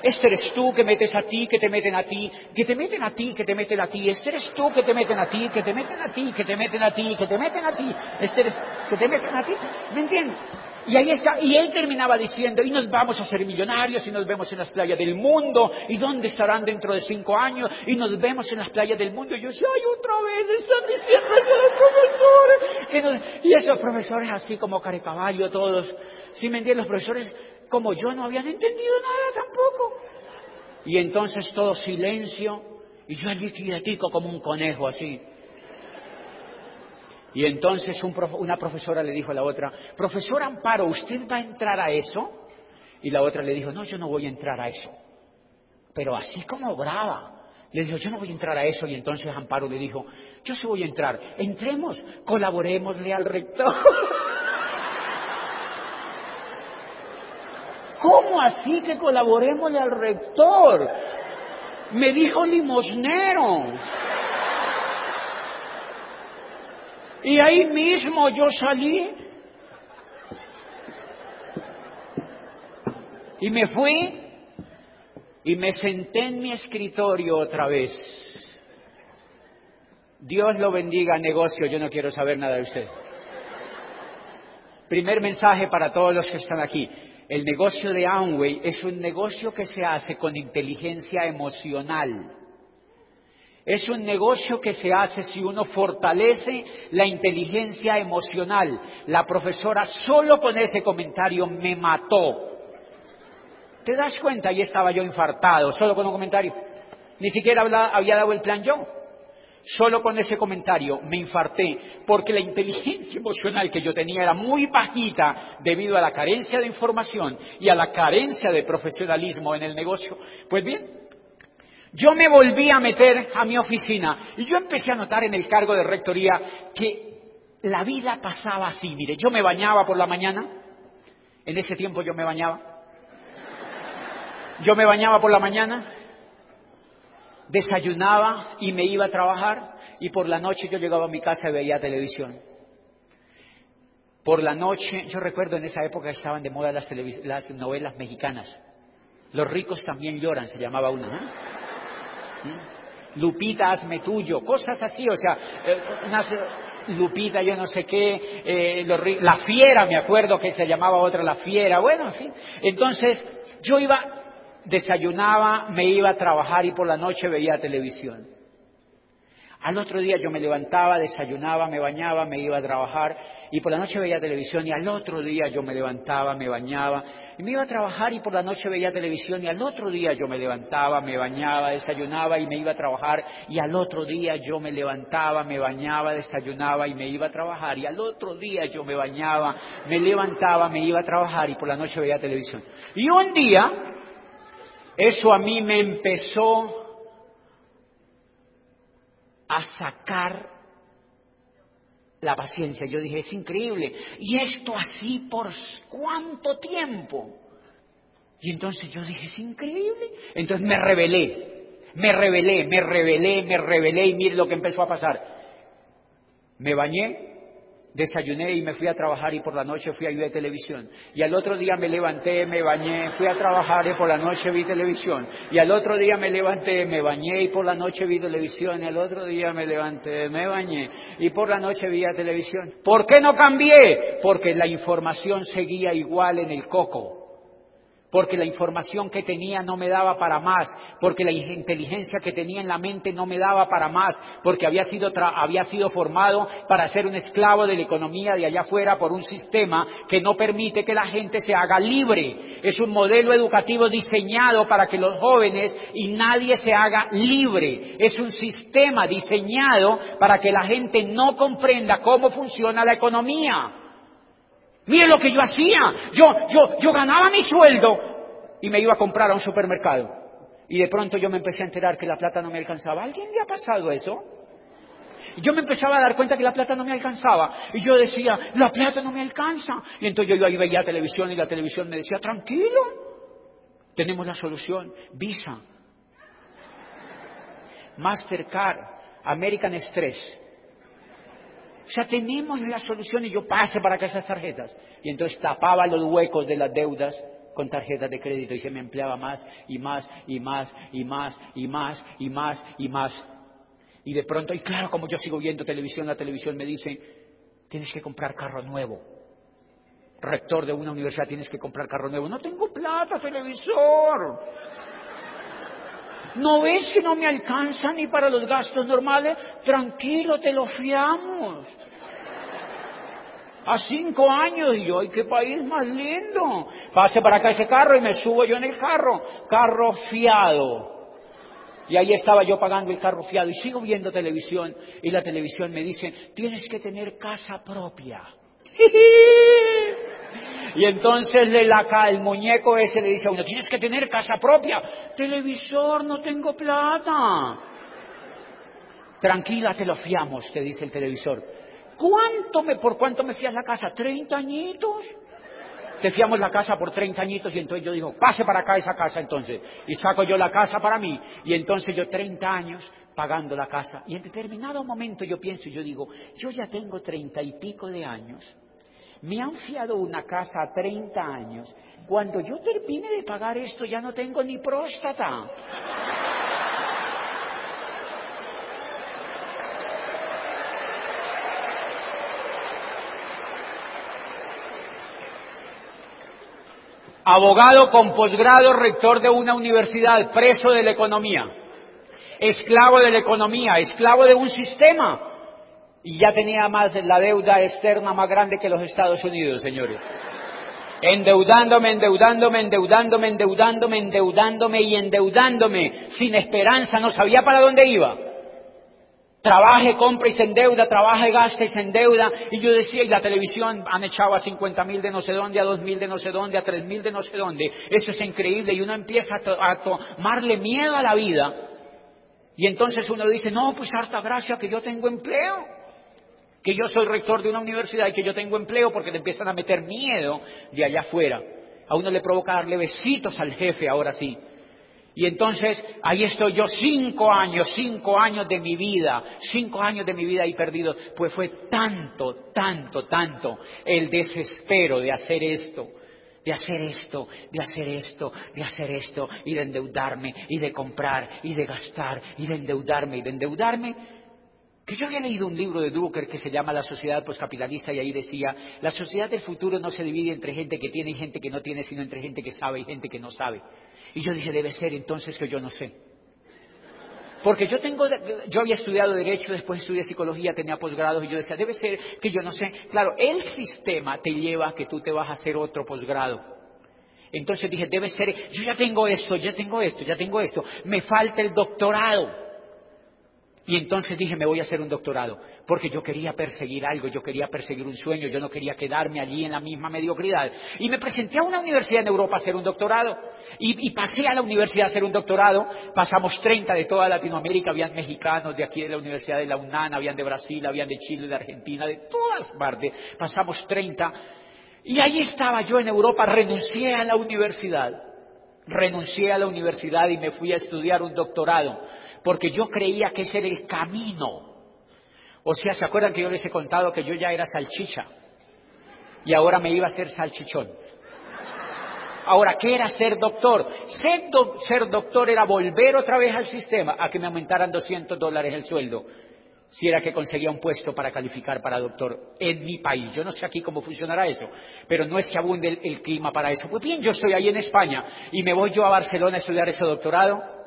Este eres tú que metes a ti, que te meten a ti, que te meten a ti, que te meten a ti. Este eres tú que te meten a ti, que te meten a ti, que te meten a ti, que te meten a ti. Este eres que te meten a ti. ¿Me entiendes? Y ahí está, y él terminaba diciendo, y nos vamos a ser millonarios, y nos vemos en las playas del mundo, y dónde estarán dentro de cinco años, y nos vemos en las playas del mundo. Y yo decía, ay, otra vez están diciendo eso los profesores. y esos profesores así como carecaballo todos, si me entienden, los profesores como yo no habían entendido nada tampoco. Y entonces todo silencio, y yo allí quietico como un conejo así. Y entonces una profesora le dijo a la otra, profesor Amparo, ¿usted va a entrar a eso? Y la otra le dijo, no, yo no voy a entrar a eso. Pero así como brava. Le dijo, yo no voy a entrar a eso. Y entonces Amparo le dijo, yo sí voy a entrar. Entremos, colaborémosle al rector. ¿Cómo así que colaborémosle al rector? Me dijo limosnero. Y ahí mismo yo salí y me fui y me senté en mi escritorio otra vez. Dios lo bendiga, negocio, yo no quiero saber nada de usted. Primer mensaje para todos los que están aquí. El negocio de Amway es un negocio que se hace con inteligencia emocional. Es un negocio que se hace si uno fortalece la inteligencia emocional. La profesora solo con ese comentario me mató. ¿Te das cuenta? Ahí estaba yo infartado, solo con un comentario. Ni siquiera había dado el plan yo. Solo con ese comentario me infarté, porque la inteligencia emocional que yo tenía era muy bajita debido a la carencia de información y a la carencia de profesionalismo en el negocio. Pues bien, yo me volví a meter a mi oficina y yo empecé a notar en el cargo de rectoría que la vida pasaba así. Mire, yo me bañaba por la mañana, en ese tiempo yo me bañaba, yo me bañaba por la mañana, desayunaba y me iba a trabajar y por la noche yo llegaba a mi casa y veía televisión. Por la noche, yo recuerdo en esa época estaban de moda las, las novelas mexicanas. Los ricos también lloran, se llamaba una. Lupita, hazme tuyo, cosas así, o sea, eh, Lupita, yo no sé qué, eh, la fiera, me acuerdo que se llamaba otra la fiera, bueno. Entonces, yo iba desayunaba, me iba a trabajar y por la noche veía televisión. Al otro día yo me levantaba, desayunaba, me bañaba, me iba a trabajar y por la noche veía televisión y al otro día yo me levantaba, me bañaba y me iba a trabajar y por la noche veía televisión y al otro día yo me levantaba, me bañaba, desayunaba y me iba a trabajar y al otro día yo me levantaba, me bañaba, desayunaba y me iba a trabajar y al otro día yo me bañaba, me levantaba, me iba a trabajar y por la noche veía televisión. Y un día eso a mí me empezó a sacar la paciencia. Yo dije, es increíble. ¿Y esto así por cuánto tiempo? Y entonces yo dije, es increíble. Entonces me rebelé, me rebelé, me rebelé, me rebelé y mire lo que empezó a pasar. Me bañé, desayuné y me fui a trabajar y por la noche fui a ver televisión. Y al otro día me levanté, me bañé, fui a trabajar y por la noche vi televisión. Y al otro día me levanté, me bañé y por la noche vi televisión. Y al otro día me levanté, me bañé y por la noche vi televisión. ¿Por qué no cambié? Porque la información seguía igual en el coco porque la información que tenía no me daba para más, porque la inteligencia que tenía en la mente no me daba para más, porque había sido, había sido formado para ser un esclavo de la economía de allá afuera por un sistema que no permite que la gente se haga libre. Es un modelo educativo diseñado para que los jóvenes y nadie se haga libre. Es un sistema diseñado para que la gente no comprenda cómo funciona la economía. Miren lo que yo hacía. Yo, yo, yo ganaba mi sueldo y me iba a comprar a un supermercado. Y de pronto yo me empecé a enterar que la plata no me alcanzaba. ¿Alguien le ha pasado eso? Yo me empezaba a dar cuenta que la plata no me alcanzaba. Y yo decía, la plata no me alcanza. Y entonces yo ahí veía televisión y la televisión me decía, tranquilo, tenemos la solución. Visa, Mastercard, American Express. Sea, tenemos la solución y yo pase para que esas tarjetas. Y entonces tapaba los huecos de las deudas con tarjetas de crédito y se me empleaba más y más y más y más y más y más y más. Y de pronto, y claro, como yo sigo viendo televisión, la televisión me dice, tienes que comprar carro nuevo. Rector de una universidad, tienes que comprar carro nuevo. No tengo plata, televisor. ¿No ves que no me alcanza ni para los gastos normales? Tranquilo, te lo fiamos. A cinco años, y yo, ¡ay, qué país más lindo! Pase para acá ese carro y me subo yo en el carro. Carro fiado. Y ahí estaba yo pagando el carro fiado y sigo viendo televisión y la televisión me dice, tienes que tener casa propia. Y entonces le laca, el muñeco ese le dice a uno, tienes que tener casa propia. Televisor, no tengo plata. Tranquila, te lo fiamos, te dice el televisor. ¿Cuánto me, por cuánto me fías la casa? ¿Treinta añitos? Te fiamos la casa por treinta añitos y entonces yo digo, pase para acá esa casa entonces. Y saco yo la casa para mí y entonces yo treinta años pagando la casa. Y en determinado momento yo pienso y yo digo, yo ya tengo treinta y pico de años me han fiado una casa a 30 años. Cuando yo termine de pagar esto ya no tengo ni próstata. Abogado con posgrado, rector de una universidad, preso de la economía, esclavo de la economía, esclavo de un sistema y ya tenía más la deuda externa más grande que los Estados Unidos, señores. Endeudándome, endeudándome, endeudándome, endeudándome, endeudándome y endeudándome, sin esperanza, no sabía para dónde iba. Trabaje, compra y se endeuda, trabaje, gasta y se endeuda. Y yo decía, y la televisión han echado a 50 mil de no sé dónde, a 2 mil de no sé dónde, a 3 mil de no sé dónde. Eso es increíble y uno empieza a, a tomarle miedo a la vida. Y entonces uno dice, no, pues harta gracia que yo tengo empleo que yo soy rector de una universidad y que yo tengo empleo porque le empiezan a meter miedo de allá afuera. A uno le provoca darle besitos al jefe, ahora sí. Y entonces ahí estoy yo cinco años, cinco años de mi vida, cinco años de mi vida ahí perdido. Pues fue tanto, tanto, tanto el desespero de hacer esto, de hacer esto, de hacer esto, de hacer esto, y de endeudarme, y de comprar, y de gastar, y de endeudarme, y de endeudarme, que yo había leído un libro de Drucker que se llama La sociedad poscapitalista y ahí decía, la sociedad del futuro no se divide entre gente que tiene y gente que no tiene, sino entre gente que sabe y gente que no sabe. Y yo dije, debe ser entonces que yo no sé. Porque yo tengo, yo había estudiado Derecho, después estudié Psicología, tenía posgrados y yo decía, debe ser que yo no sé. Claro, el sistema te lleva a que tú te vas a hacer otro posgrado. Entonces dije, debe ser, yo ya tengo esto, ya tengo esto, ya tengo esto, me falta el doctorado. Y entonces dije, me voy a hacer un doctorado, porque yo quería perseguir algo, yo quería perseguir un sueño, yo no quería quedarme allí en la misma mediocridad. Y me presenté a una universidad en Europa a hacer un doctorado, y, pasé a la universidad a hacer un doctorado, pasamos 30 de toda Latinoamérica, habían mexicanos de aquí de la Universidad de la UNAN, habían de Brasil, habían de Chile, de Argentina, de todas partes, pasamos 30, y ahí estaba yo en Europa, renuncié a la universidad, renuncié a la universidad y me fui a estudiar un doctorado porque yo creía que ese era el camino. O sea, ¿se acuerdan que yo les he contado que yo ya era salchicha? Y ahora me iba a ser salchichón. Ahora, ¿qué era ser doctor? Ser, doctor era volver otra vez al sistema a que me aumentaran 200 dólares el sueldo, si era que conseguía un puesto para calificar para doctor en mi país. Yo no sé aquí cómo funcionará eso, pero no es que abunde el, el clima para eso. Pues bien, yo estoy ahí en España y me voy yo a Barcelona a estudiar ese doctorado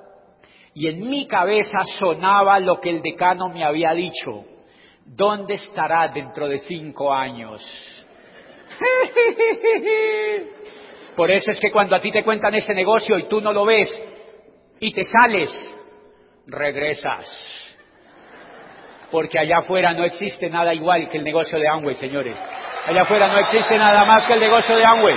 y en mi cabeza sonaba lo que el decano me había dicho. ¿Dónde estará dentro de cinco años? Por eso es que cuando a ti te cuentan ese negocio y tú no lo ves y te sales, regresas. Porque allá afuera no existe nada igual que el negocio de Amway, señores. Allá afuera no existe nada más que el negocio de Amway.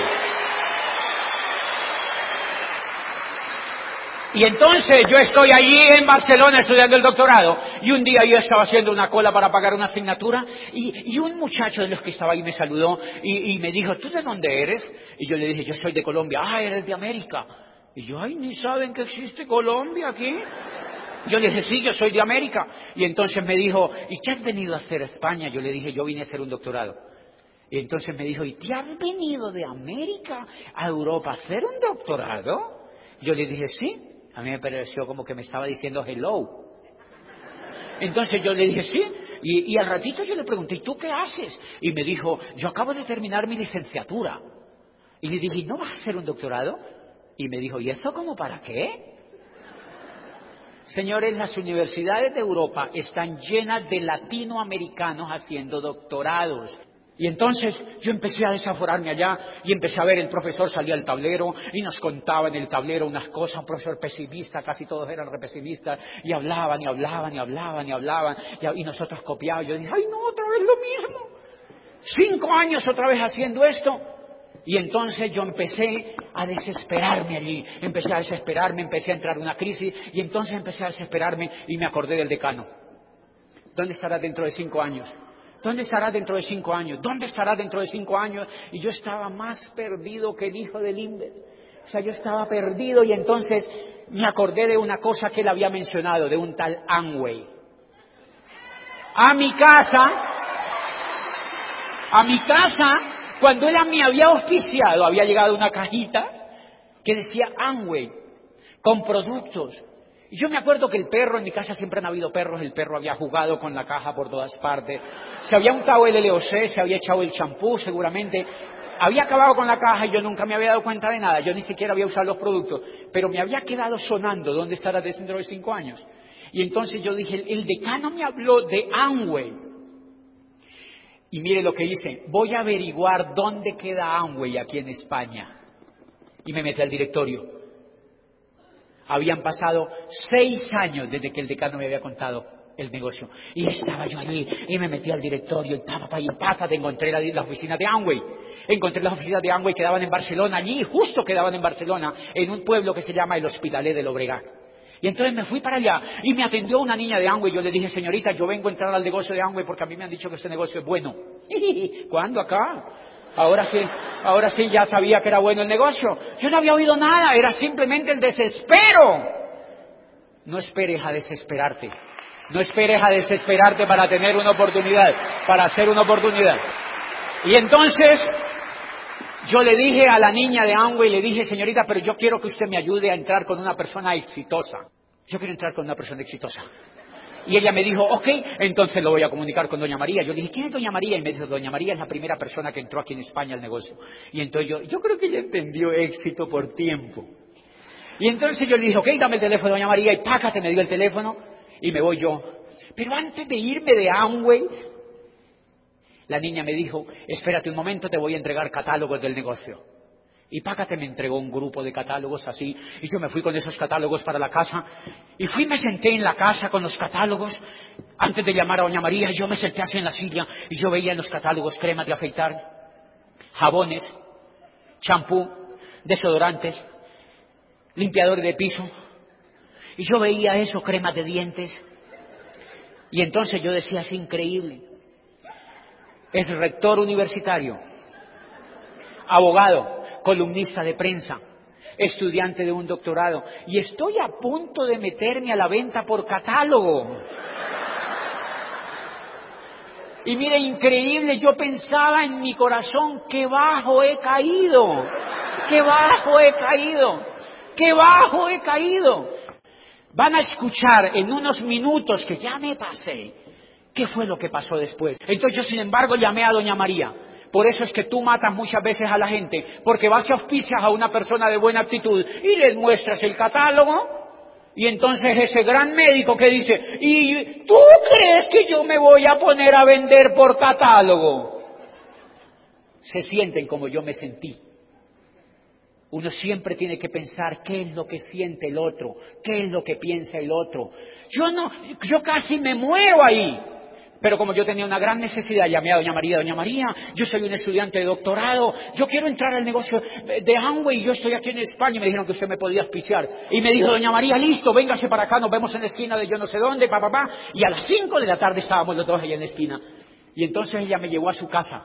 Y entonces yo estoy allí en Barcelona estudiando el doctorado y un día yo estaba haciendo una cola para pagar una asignatura y, un muchacho de los que estaba ahí me saludó y, me dijo, ¿tú de dónde eres? Y yo le dije, yo soy de Colombia. Ah, eres de América. Y yo, ay, ni saben que existe Colombia aquí. Yo le dije, sí, yo soy de América. Y entonces me dijo, ¿y qué has venido a hacer a España? Yo le dije, yo vine a hacer un doctorado. Y entonces me dijo, ¿y te has venido de América a Europa a hacer un doctorado? Yo le dije, sí. A mí me pareció como que me estaba diciendo hello. Entonces yo le dije, sí. Y, al ratito yo le pregunté, ¿y tú qué haces? Y me dijo, yo acabo de terminar mi licenciatura. Y le dije, ¿no vas a hacer un doctorado? Y me dijo, ¿y eso como para qué? Señores, las universidades de Europa están llenas de latinoamericanos haciendo doctorados. Y entonces yo empecé a desaforarme allá y empecé a ver el profesor salía al tablero y nos contaba en el tablero unas cosas, un profesor pesimista, casi todos eran pesimistas, y hablaban y hablaban y hablaban y hablaban, y, nosotros copiábamos. Yo dije, ay no, otra vez lo mismo. Cinco años otra vez haciendo esto. Y entonces yo empecé a desesperarme allí, empecé a desesperarme, empecé a entrar en una crisis y entonces empecé a desesperarme y me acordé del decano. ¿Dónde estará dentro de cinco años? ¿Dónde estará dentro de cinco años? ¿Dónde estará dentro de cinco años? Y yo estaba más perdido que el hijo de Limber. O sea, yo estaba perdido y entonces me acordé de una cosa que él había mencionado, de un tal Amway. A mi casa, a mi casa, cuando él me había auspiciado, había llegado una cajita que decía Amway, con productos y yo me acuerdo que el perro, en mi casa siempre han habido perros, el perro había jugado con la caja por todas partes, se había untado el LOC, se había echado el champú seguramente, había acabado con la caja y yo nunca me había dado cuenta de nada, yo ni siquiera había usado los productos, pero me había quedado sonando dónde estará dentro de cinco años. Y entonces yo dije, el decano me habló de Amway. Y mire lo que dice, voy a averiguar dónde queda Amway aquí en España. Y me metí al directorio. Habían pasado seis años desde que el decano me había contado el negocio. Y estaba yo allí y me metí al directorio y papa y papa, te encontré la, la oficina de Amway. Encontré las oficinas de Amway que daban en Barcelona, allí justo quedaban en Barcelona, en un pueblo que se llama el Hospitalet de Lobregat. Y entonces me fui para allá y me atendió una niña de Amway. Yo le dije, señorita, yo vengo a entrar al negocio de Amway porque a mí me han dicho que este negocio es bueno. ¿Cuándo acá? Ahora sí, ahora sí ya sabía que era bueno el negocio. Yo no había oído nada, era simplemente el desespero. No esperes a desesperarte. No esperes a desesperarte para tener una oportunidad, para hacer una oportunidad. Y entonces yo le dije a la niña de Amway, le dije, señorita, pero yo quiero que usted me ayude a entrar con una persona exitosa. Yo quiero entrar con una persona exitosa. Y ella me dijo, ok, entonces lo voy a comunicar con Doña María. Yo le dije, ¿quién es Doña María? Y me dijo, Doña María es la primera persona que entró aquí en España al negocio. Y entonces yo, yo creo que ella entendió éxito por tiempo. Y entonces yo le dije, ok, dame el teléfono, Doña María, y pácate, me dio el teléfono. y me voy yo. Pero antes de irme de Amway, la niña me dijo, espérate un momento, te voy a entregar catálogos del negocio. Y Pácate me entregó un grupo de catálogos así, y yo me fui con esos catálogos para la casa, y fui me senté en la casa con los catálogos, antes de llamar a Doña María, yo me senté así en la silla, y yo veía en los catálogos cremas de afeitar, jabones, champú, desodorantes, limpiadores de piso, y yo veía eso, cremas de dientes, y entonces yo decía, es increíble, es rector universitario, abogado, columnista de prensa, estudiante de un doctorado, y estoy a punto de meterme a la venta por catálogo. Y mire, increíble, yo pensaba en mi corazón, qué bajo he caído, qué bajo he caído, qué bajo he caído. Van a escuchar en unos minutos que ya me pasé, qué fue lo que pasó después. Entonces yo, sin embargo, llamé a doña María por eso es que tú matas muchas veces a la gente, porque vas y auspicias a una persona de buena actitud y les muestras el catálogo. Y entonces ese gran médico que dice, ¿y tú crees que yo me voy a poner a vender por catálogo? Se sienten como yo me sentí. Uno siempre tiene que pensar qué es lo que siente el otro, qué es lo que piensa el otro. Yo no, yo casi me muero ahí. Pero como yo tenía una gran necesidad, llamé a Doña María, Doña María, yo soy un estudiante de doctorado, yo quiero entrar al negocio de Amway y yo estoy aquí en España y me dijeron que usted me podía auspiciar. Y me dijo Doña María, listo, véngase para acá, nos vemos en la esquina de yo no sé dónde, papá, papá. Y a las cinco de la tarde estábamos los dos allá en la esquina. Y entonces ella me llevó a su casa.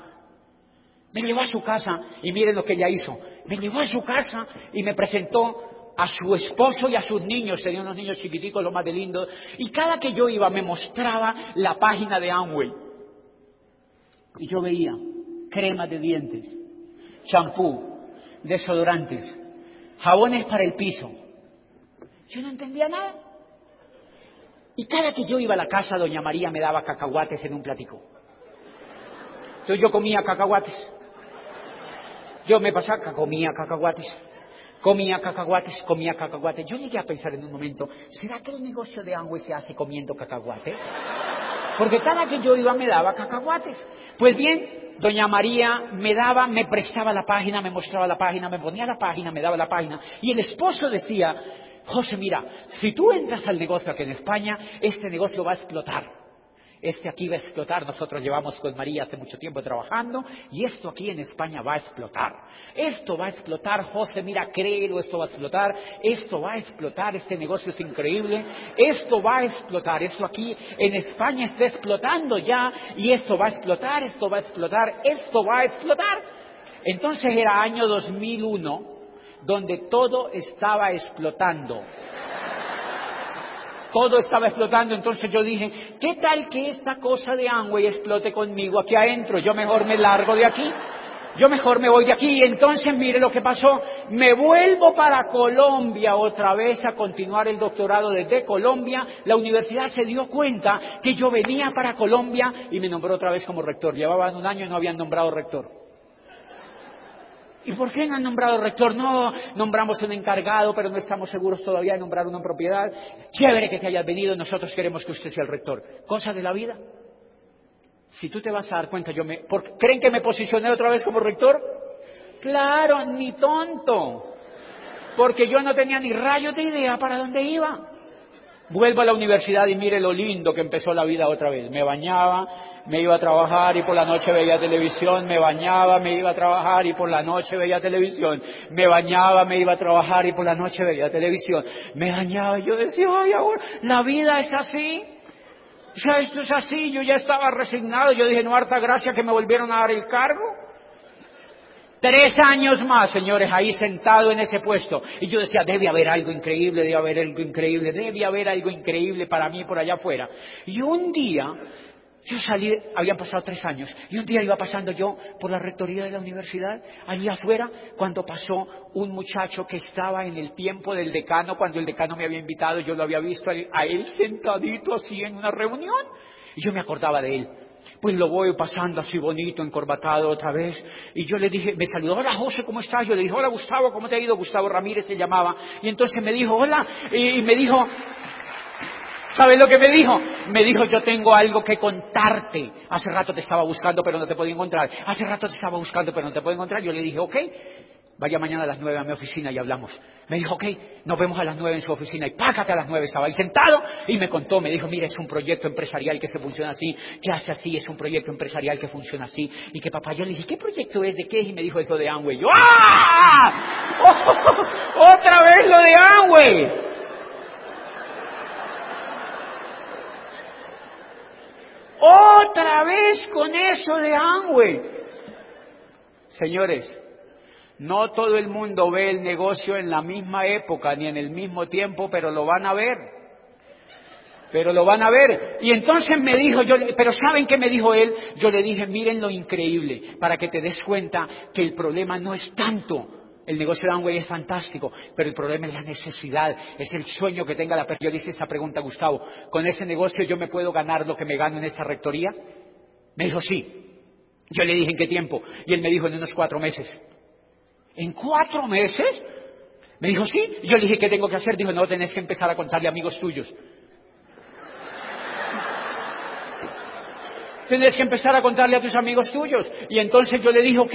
Me llevó a su casa y miren lo que ella hizo. Me llevó a su casa y me presentó a su esposo y a sus niños, tenían unos niños chiquiticos, lo más de lindo, y cada que yo iba me mostraba la página de Amway. Y yo veía cremas de dientes, champú, desodorantes, jabones para el piso. Yo no entendía nada. Y cada que yo iba a la casa, doña María me daba cacahuates en un platico. Entonces yo comía cacahuates. Yo me pasaba, comía cacahuates. Comía cacahuates, comía cacahuates. Yo llegué a pensar en un momento, ¿será que el negocio de Amway se hace comiendo cacahuates? Porque cada que yo iba me daba cacahuates. Pues bien, doña María me daba, me prestaba la página, me mostraba la página, me ponía la página, me daba la página. Y el esposo decía, José, mira, si tú entras al negocio aquí en España, este negocio va a explotar. Este aquí va a explotar. Nosotros llevamos con María hace mucho tiempo trabajando y esto aquí en España va a explotar. Esto va a explotar, José, mira, créelo, esto va a explotar. Esto va a explotar, este negocio es increíble. Esto va a explotar. Esto aquí en España está explotando ya y esto va a explotar, esto va a explotar, esto va a explotar. Entonces era año 2001 donde todo estaba explotando todo estaba explotando, entonces yo dije, ¿qué tal que esta cosa de Amway explote conmigo aquí adentro? Yo mejor me largo de aquí, yo mejor me voy de aquí. Y entonces mire lo que pasó, me vuelvo para Colombia otra vez a continuar el doctorado desde Colombia. La universidad se dio cuenta que yo venía para Colombia y me nombró otra vez como rector. Llevaban un año y no habían nombrado rector. ¿Y por qué no han nombrado rector? No, nombramos un encargado, pero no estamos seguros todavía de nombrar una propiedad. Chévere que te hayas venido, nosotros queremos que usted sea el rector. Cosa de la vida. Si tú te vas a dar cuenta, yo me... ¿Creen que me posicioné otra vez como rector? Claro, ni tonto. Porque yo no tenía ni rayos de idea para dónde iba. Vuelvo a la universidad y mire lo lindo que empezó la vida otra vez. Me bañaba, me iba a trabajar y por la noche veía televisión, me bañaba, me iba a trabajar y por la noche veía televisión, me bañaba, me iba a trabajar y por la noche veía televisión, me bañaba y yo decía, ay, ahora la vida es así. O sea, esto es así, yo ya estaba resignado, yo dije, no harta gracia que me volvieron a dar el cargo. Tres años más, señores, ahí sentado en ese puesto. Y yo decía, debe haber algo increíble, debe haber algo increíble, debe haber algo increíble para mí por allá afuera. Y un día yo salí, habían pasado tres años, y un día iba pasando yo por la rectoría de la universidad, allí afuera, cuando pasó un muchacho que estaba en el tiempo del decano, cuando el decano me había invitado, yo lo había visto a él sentadito así en una reunión, y yo me acordaba de él. Pues lo voy pasando así bonito, encorbatado otra vez. Y yo le dije, me saludó, hola José, ¿cómo estás? Yo le dije, hola Gustavo, ¿cómo te ha ido? Gustavo Ramírez se llamaba. Y entonces me dijo, hola, y me dijo, ¿Sabes lo que me dijo? Me dijo, yo tengo algo que contarte. Hace rato te estaba buscando, pero no te podía encontrar. Hace rato te estaba buscando, pero no te puedo encontrar. Yo le dije, ok, vaya mañana a las nueve a mi oficina y hablamos. Me dijo, ok, nos vemos a las nueve en su oficina y págate a las nueve. Estaba ahí sentado y me contó, me dijo, mira, es un proyecto empresarial que se funciona así, que hace así, es un proyecto empresarial que funciona así. Y que papá, yo le dije, ¿qué proyecto es? ¿De qué es? Y me dijo eso de Amway. Yo, ¡ah! ¡Otra vez lo de Amway! Otra vez con eso de Amway. Señores, no todo el mundo ve el negocio en la misma época ni en el mismo tiempo, pero lo van a ver. Pero lo van a ver. Y entonces me dijo, yo, pero ¿saben qué me dijo él? Yo le dije, miren lo increíble, para que te des cuenta que el problema no es tanto el negocio de Amway es fantástico, pero el problema es la necesidad, es el sueño que tenga la persona. Yo le hice esta pregunta a Gustavo, ¿con ese negocio yo me puedo ganar lo que me gano en esta rectoría? Me dijo, sí. Yo le dije, ¿en qué tiempo? Y él me dijo, en unos cuatro meses. ¿En cuatro meses? Me dijo, sí. Yo le dije, ¿qué tengo que hacer? Dijo, no, tenés que empezar a contarle a amigos tuyos. Tienes que empezar a contarle a tus amigos tuyos. Y entonces yo le dije, ok,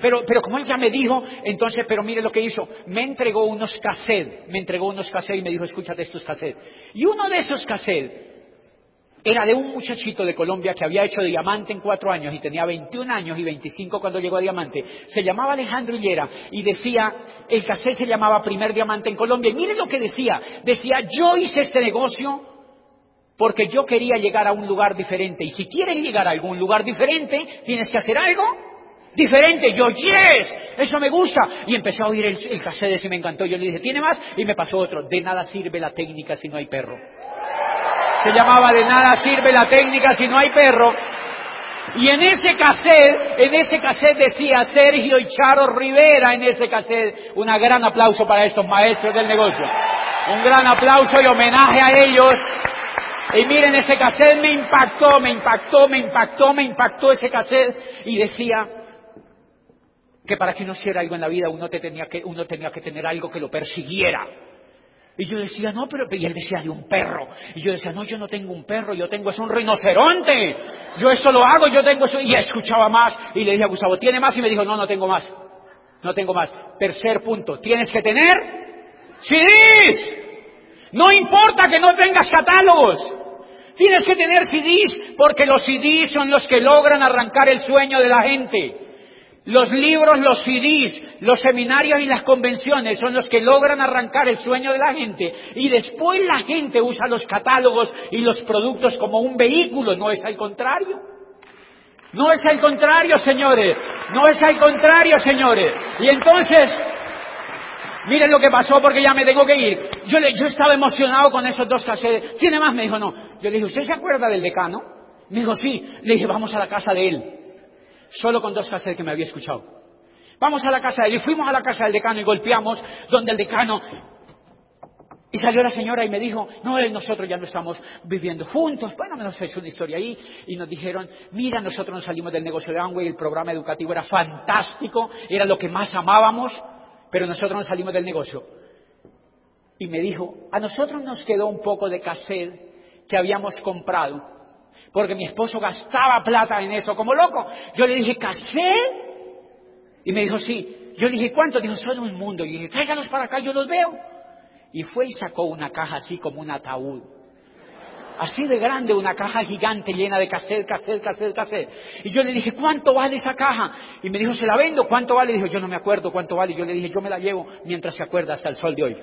pero, pero como él ya me dijo, entonces, pero mire lo que hizo. Me entregó unos cassettes, me entregó unos cassettes y me dijo, escúchate estos cassettes. Y uno de esos cassettes era de un muchachito de Colombia que había hecho diamante en cuatro años y tenía 21 años y 25 cuando llegó a diamante. Se llamaba Alejandro Hillera y decía, el cassette se llamaba Primer Diamante en Colombia. Y miren lo que decía. Decía, yo hice este negocio porque yo quería llegar a un lugar diferente. Y si quieres llegar a algún lugar diferente, tienes que hacer algo diferente. Yo, yes, eso me gusta. Y empecé a oír el, el cassette y me encantó. Yo le dije, ¿tiene más? Y me pasó otro. De nada sirve la técnica si no hay perro. Se llamaba De nada sirve la técnica si no hay perro. Y en ese cassette, en ese cassette decía Sergio y Charo Rivera en ese cassette. Un gran aplauso para estos maestros del negocio. Un gran aplauso y homenaje a ellos y miren, ese cassette me impactó, me impactó, me impactó, me impactó ese cassette. Y decía que para que uno hiciera algo en la vida uno, tenía que, uno tenía que tener algo que lo persiguiera. Y yo decía, no, pero, y él decía de un perro. Y yo decía, no, yo no tengo un perro, yo tengo es un rinoceronte. Yo eso lo hago, yo tengo eso. Y escuchaba más. Y le dije a Gustavo, ¿tiene más? Y me dijo, no, no tengo más. No tengo más. Tercer punto, tienes que tener CDs. No importa que no tengas catálogos. Tienes que tener CDs porque los CDs son los que logran arrancar el sueño de la gente. Los libros, los CDs, los seminarios y las convenciones son los que logran arrancar el sueño de la gente. Y después la gente usa los catálogos y los productos como un vehículo, no es al contrario. No es al contrario, señores. No es al contrario, señores. Y entonces, Miren lo que pasó porque ya me tengo que ir. Yo, le, yo estaba emocionado con esos dos cassettes. ¿Tiene más? Me dijo, no. Yo le dije, ¿usted se acuerda del decano? Me dijo, sí. Le dije, vamos a la casa de él. Solo con dos cassettes que me había escuchado. Vamos a la casa de él. Y fuimos a la casa del decano y golpeamos donde el decano... Y salió la señora y me dijo, no, nosotros ya no estamos viviendo juntos. Bueno, me nos hecho una historia ahí y nos dijeron, mira, nosotros nos salimos del negocio de Amway, el programa educativo era fantástico, era lo que más amábamos pero nosotros nos salimos del negocio. Y me dijo, a nosotros nos quedó un poco de cassette que habíamos comprado, porque mi esposo gastaba plata en eso, como loco. Yo le dije, ¿cassette? Y me dijo, sí. Yo le dije, ¿cuánto? Dijo, son un mundo. Y dije, tráigalos para acá, yo los veo. Y fue y sacó una caja así como un ataúd así de grande, una caja gigante llena de cassette, cassette, cassette, cassette. Y yo le dije, ¿cuánto vale esa caja? Y me dijo, se la vendo, ¿cuánto vale? Y dijo, yo no me acuerdo cuánto vale. Y yo le dije, yo me la llevo mientras se acuerda hasta el sol de hoy.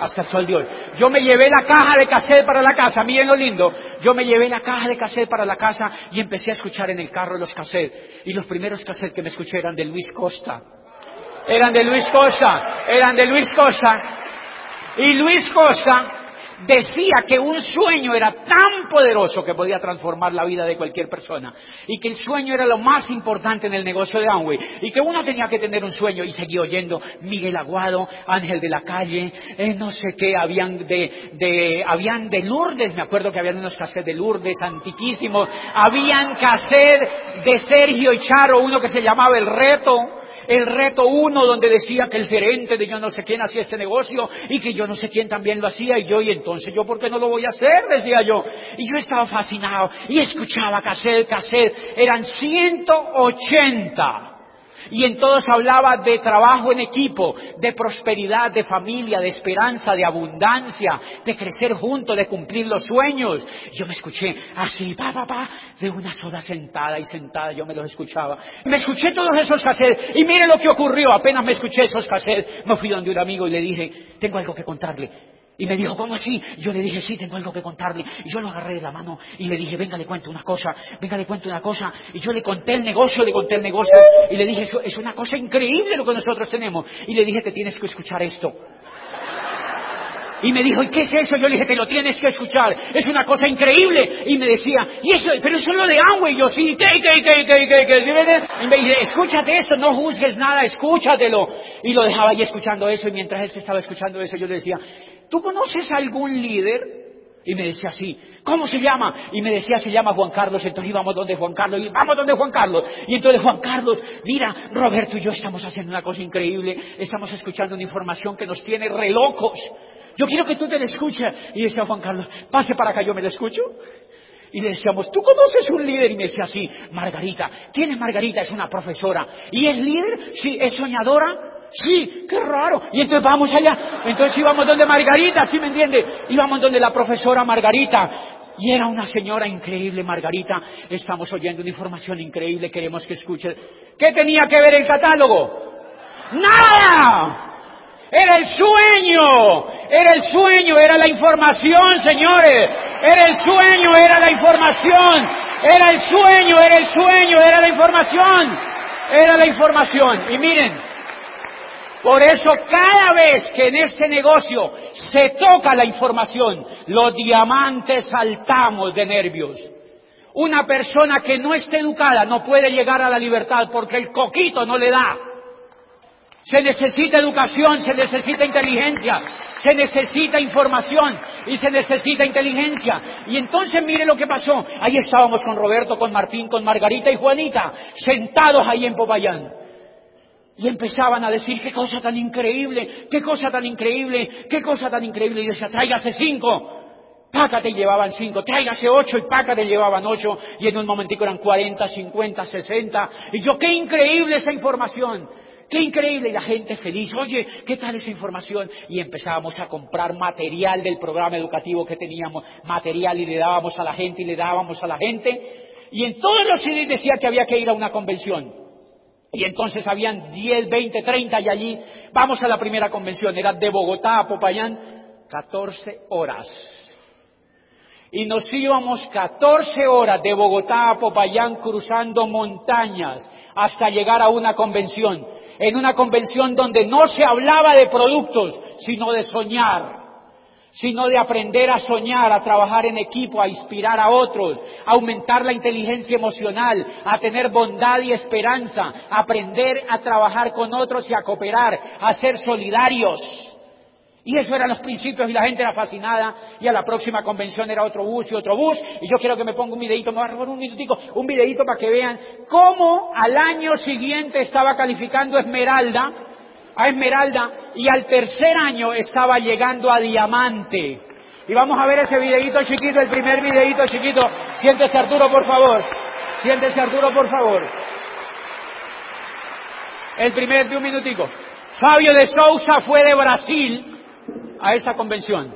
Hasta el sol de hoy. Yo me llevé la caja de cassette para la casa, miren lo lindo. Yo me llevé la caja de cassette para la casa y empecé a escuchar en el carro los cassettes. Y los primeros cassettes que me escuché eran de Luis Costa. Eran de Luis Costa, eran de Luis Costa. Y Luis Costa decía que un sueño era tan poderoso que podía transformar la vida de cualquier persona y que el sueño era lo más importante en el negocio de Amway y que uno tenía que tener un sueño y seguía oyendo Miguel Aguado, Ángel de la Calle, eh, no sé qué, habían de, de, habían de Lourdes, me acuerdo que habían unos cassettes de Lourdes antiquísimos, habían cassettes de Sergio y Charo, uno que se llamaba El Reto, el reto uno donde decía que el gerente de yo no sé quién hacía este negocio y que yo no sé quién también lo hacía y yo, y entonces yo, ¿por qué no lo voy a hacer? Decía yo. Y yo estaba fascinado y escuchaba cassette, cassette. Eran 180 y en todos hablaba de trabajo en equipo, de prosperidad, de familia, de esperanza, de abundancia, de crecer juntos, de cumplir los sueños. Yo me escuché así, pa, pa, pa, de una sola sentada y sentada, yo me los escuchaba. Me escuché todos esos cassettes y mire lo que ocurrió, apenas me escuché esos cassettes, me fui donde un amigo y le dije, tengo algo que contarle. Y me dijo, ¿cómo así? Yo le dije, sí, tengo algo que contarle. Y yo lo agarré de la mano y le dije, venga, le cuento una cosa, venga, le cuento una cosa. Y yo le conté el negocio, le conté el negocio. Y le dije, es una cosa increíble lo que nosotros tenemos. Y le dije, te tienes que escuchar esto. Y me dijo, ¿y qué es eso? Yo le dije, te lo tienes que escuchar. Es una cosa increíble. Y me decía, ¿y eso? Pero eso es lo de Amway. Y yo, sí, ¿qué, qué, qué, qué, qué, qué? Y me dice, escúchate esto, no juzgues nada, escúchatelo. Y lo dejaba ahí escuchando eso. Y mientras él se estaba escuchando eso, yo le decía, ¿tú conoces algún líder? Y me decía así, ¿cómo se llama? Y me decía, se llama Juan Carlos, entonces íbamos donde Juan Carlos, y vamos donde Juan Carlos. Y entonces Juan Carlos, mira, Roberto y yo estamos haciendo una cosa increíble, estamos escuchando una información que nos tiene re locos. Yo quiero que tú te la escuches. Y decía Juan Carlos, pase para acá, yo me la escucho. Y le decíamos, ¿tú conoces un líder? Y me decía, sí, Margarita. ¿Quién es Margarita? Es una profesora. ¿Y es líder? Sí, es soñadora. Sí, qué raro. Y entonces vamos allá. Entonces íbamos donde Margarita, ¿sí me entiende? Íbamos donde la profesora Margarita. Y era una señora increíble, Margarita. Estamos oyendo una información increíble, queremos que escuche. ¿Qué tenía que ver el catálogo? ¡Nada! Era el sueño, era el sueño, era la información, señores. Era el sueño, era la información. Era el sueño, era el sueño, era la información. Era la información. Y miren, por eso cada vez que en este negocio se toca la información, los diamantes saltamos de nervios. Una persona que no esté educada no puede llegar a la libertad porque el coquito no le da. Se necesita educación, se necesita inteligencia, se necesita información y se necesita inteligencia. Y entonces mire lo que pasó. Ahí estábamos con Roberto, con Martín, con Margarita y Juanita, sentados ahí en Popayán. Y empezaban a decir, qué cosa tan increíble, qué cosa tan increíble, qué cosa tan increíble. Y decía, tráigase cinco. Pácate y llevaban cinco, tráigase ocho y pácate llevaban ocho. Y en un momentico eran cuarenta, cincuenta, sesenta. Y yo, qué increíble esa información. Qué increíble y la gente feliz. Oye, ¿qué tal esa información? Y empezábamos a comprar material del programa educativo que teníamos, material y le dábamos a la gente y le dábamos a la gente. Y en todos los CDs decía que había que ir a una convención. Y entonces habían 10, 20, 30 y allí vamos a la primera convención, era de Bogotá a Popayán, 14 horas. Y nos íbamos 14 horas de Bogotá a Popayán cruzando montañas hasta llegar a una convención. En una convención donde no se hablaba de productos, sino de soñar sino de aprender a soñar, a trabajar en equipo, a inspirar a otros, a aumentar la inteligencia emocional, a tener bondad y esperanza, a aprender a trabajar con otros y a cooperar, a ser solidarios. Y eso eran los principios y la gente era fascinada y a la próxima convención era otro bus y otro bus y yo quiero que me ponga un videito, me voy a un minutico, un videito para que vean cómo al año siguiente estaba calificando Esmeralda a Esmeralda y al tercer año estaba llegando a Diamante. Y vamos a ver ese videito chiquito, el primer videito chiquito. Siéntese Arturo, por favor. Siéntese Arturo, por favor. El primer de un minutico. Fabio de Sousa fue de Brasil a esa convención.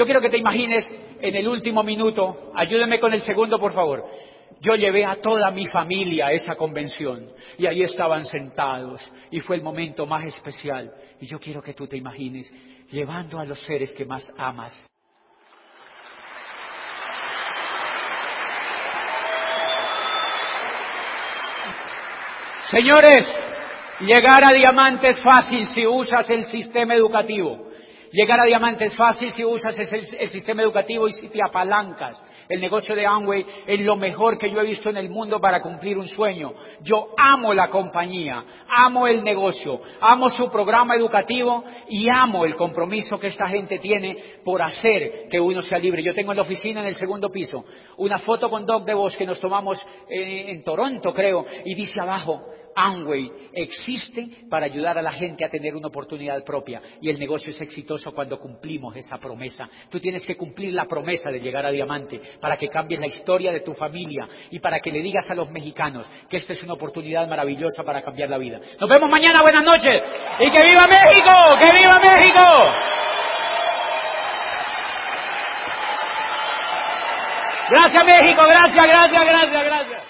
Yo quiero que te imagines en el último minuto, ayúdeme con el segundo, por favor. Yo llevé a toda mi familia a esa convención y ahí estaban sentados y fue el momento más especial. Y yo quiero que tú te imagines llevando a los seres que más amas. Señores, llegar a diamante es fácil si usas el sistema educativo. Llegar a diamante es fácil si usas el, sistema educativo y si te apalancas. El negocio de Amway es lo mejor que yo he visto en el mundo para cumplir un sueño. Yo amo la compañía, amo el negocio, amo su programa educativo y amo el compromiso que esta gente tiene por hacer que uno sea libre. Yo tengo en la oficina en el segundo piso una foto con Doc DeVos que nos tomamos eh, en Toronto, creo, y dice abajo, Amway existe para ayudar a la gente a tener una oportunidad propia y el negocio es exitoso cuando cumplimos esa promesa. Tú tienes que cumplir la promesa de llegar a diamante para que cambies la historia de tu familia y para que le digas a los mexicanos que esta es una oportunidad maravillosa para cambiar la vida. Nos vemos mañana, buenas noches y que viva México, que viva México. Gracias México, gracias, gracias, gracias, gracias.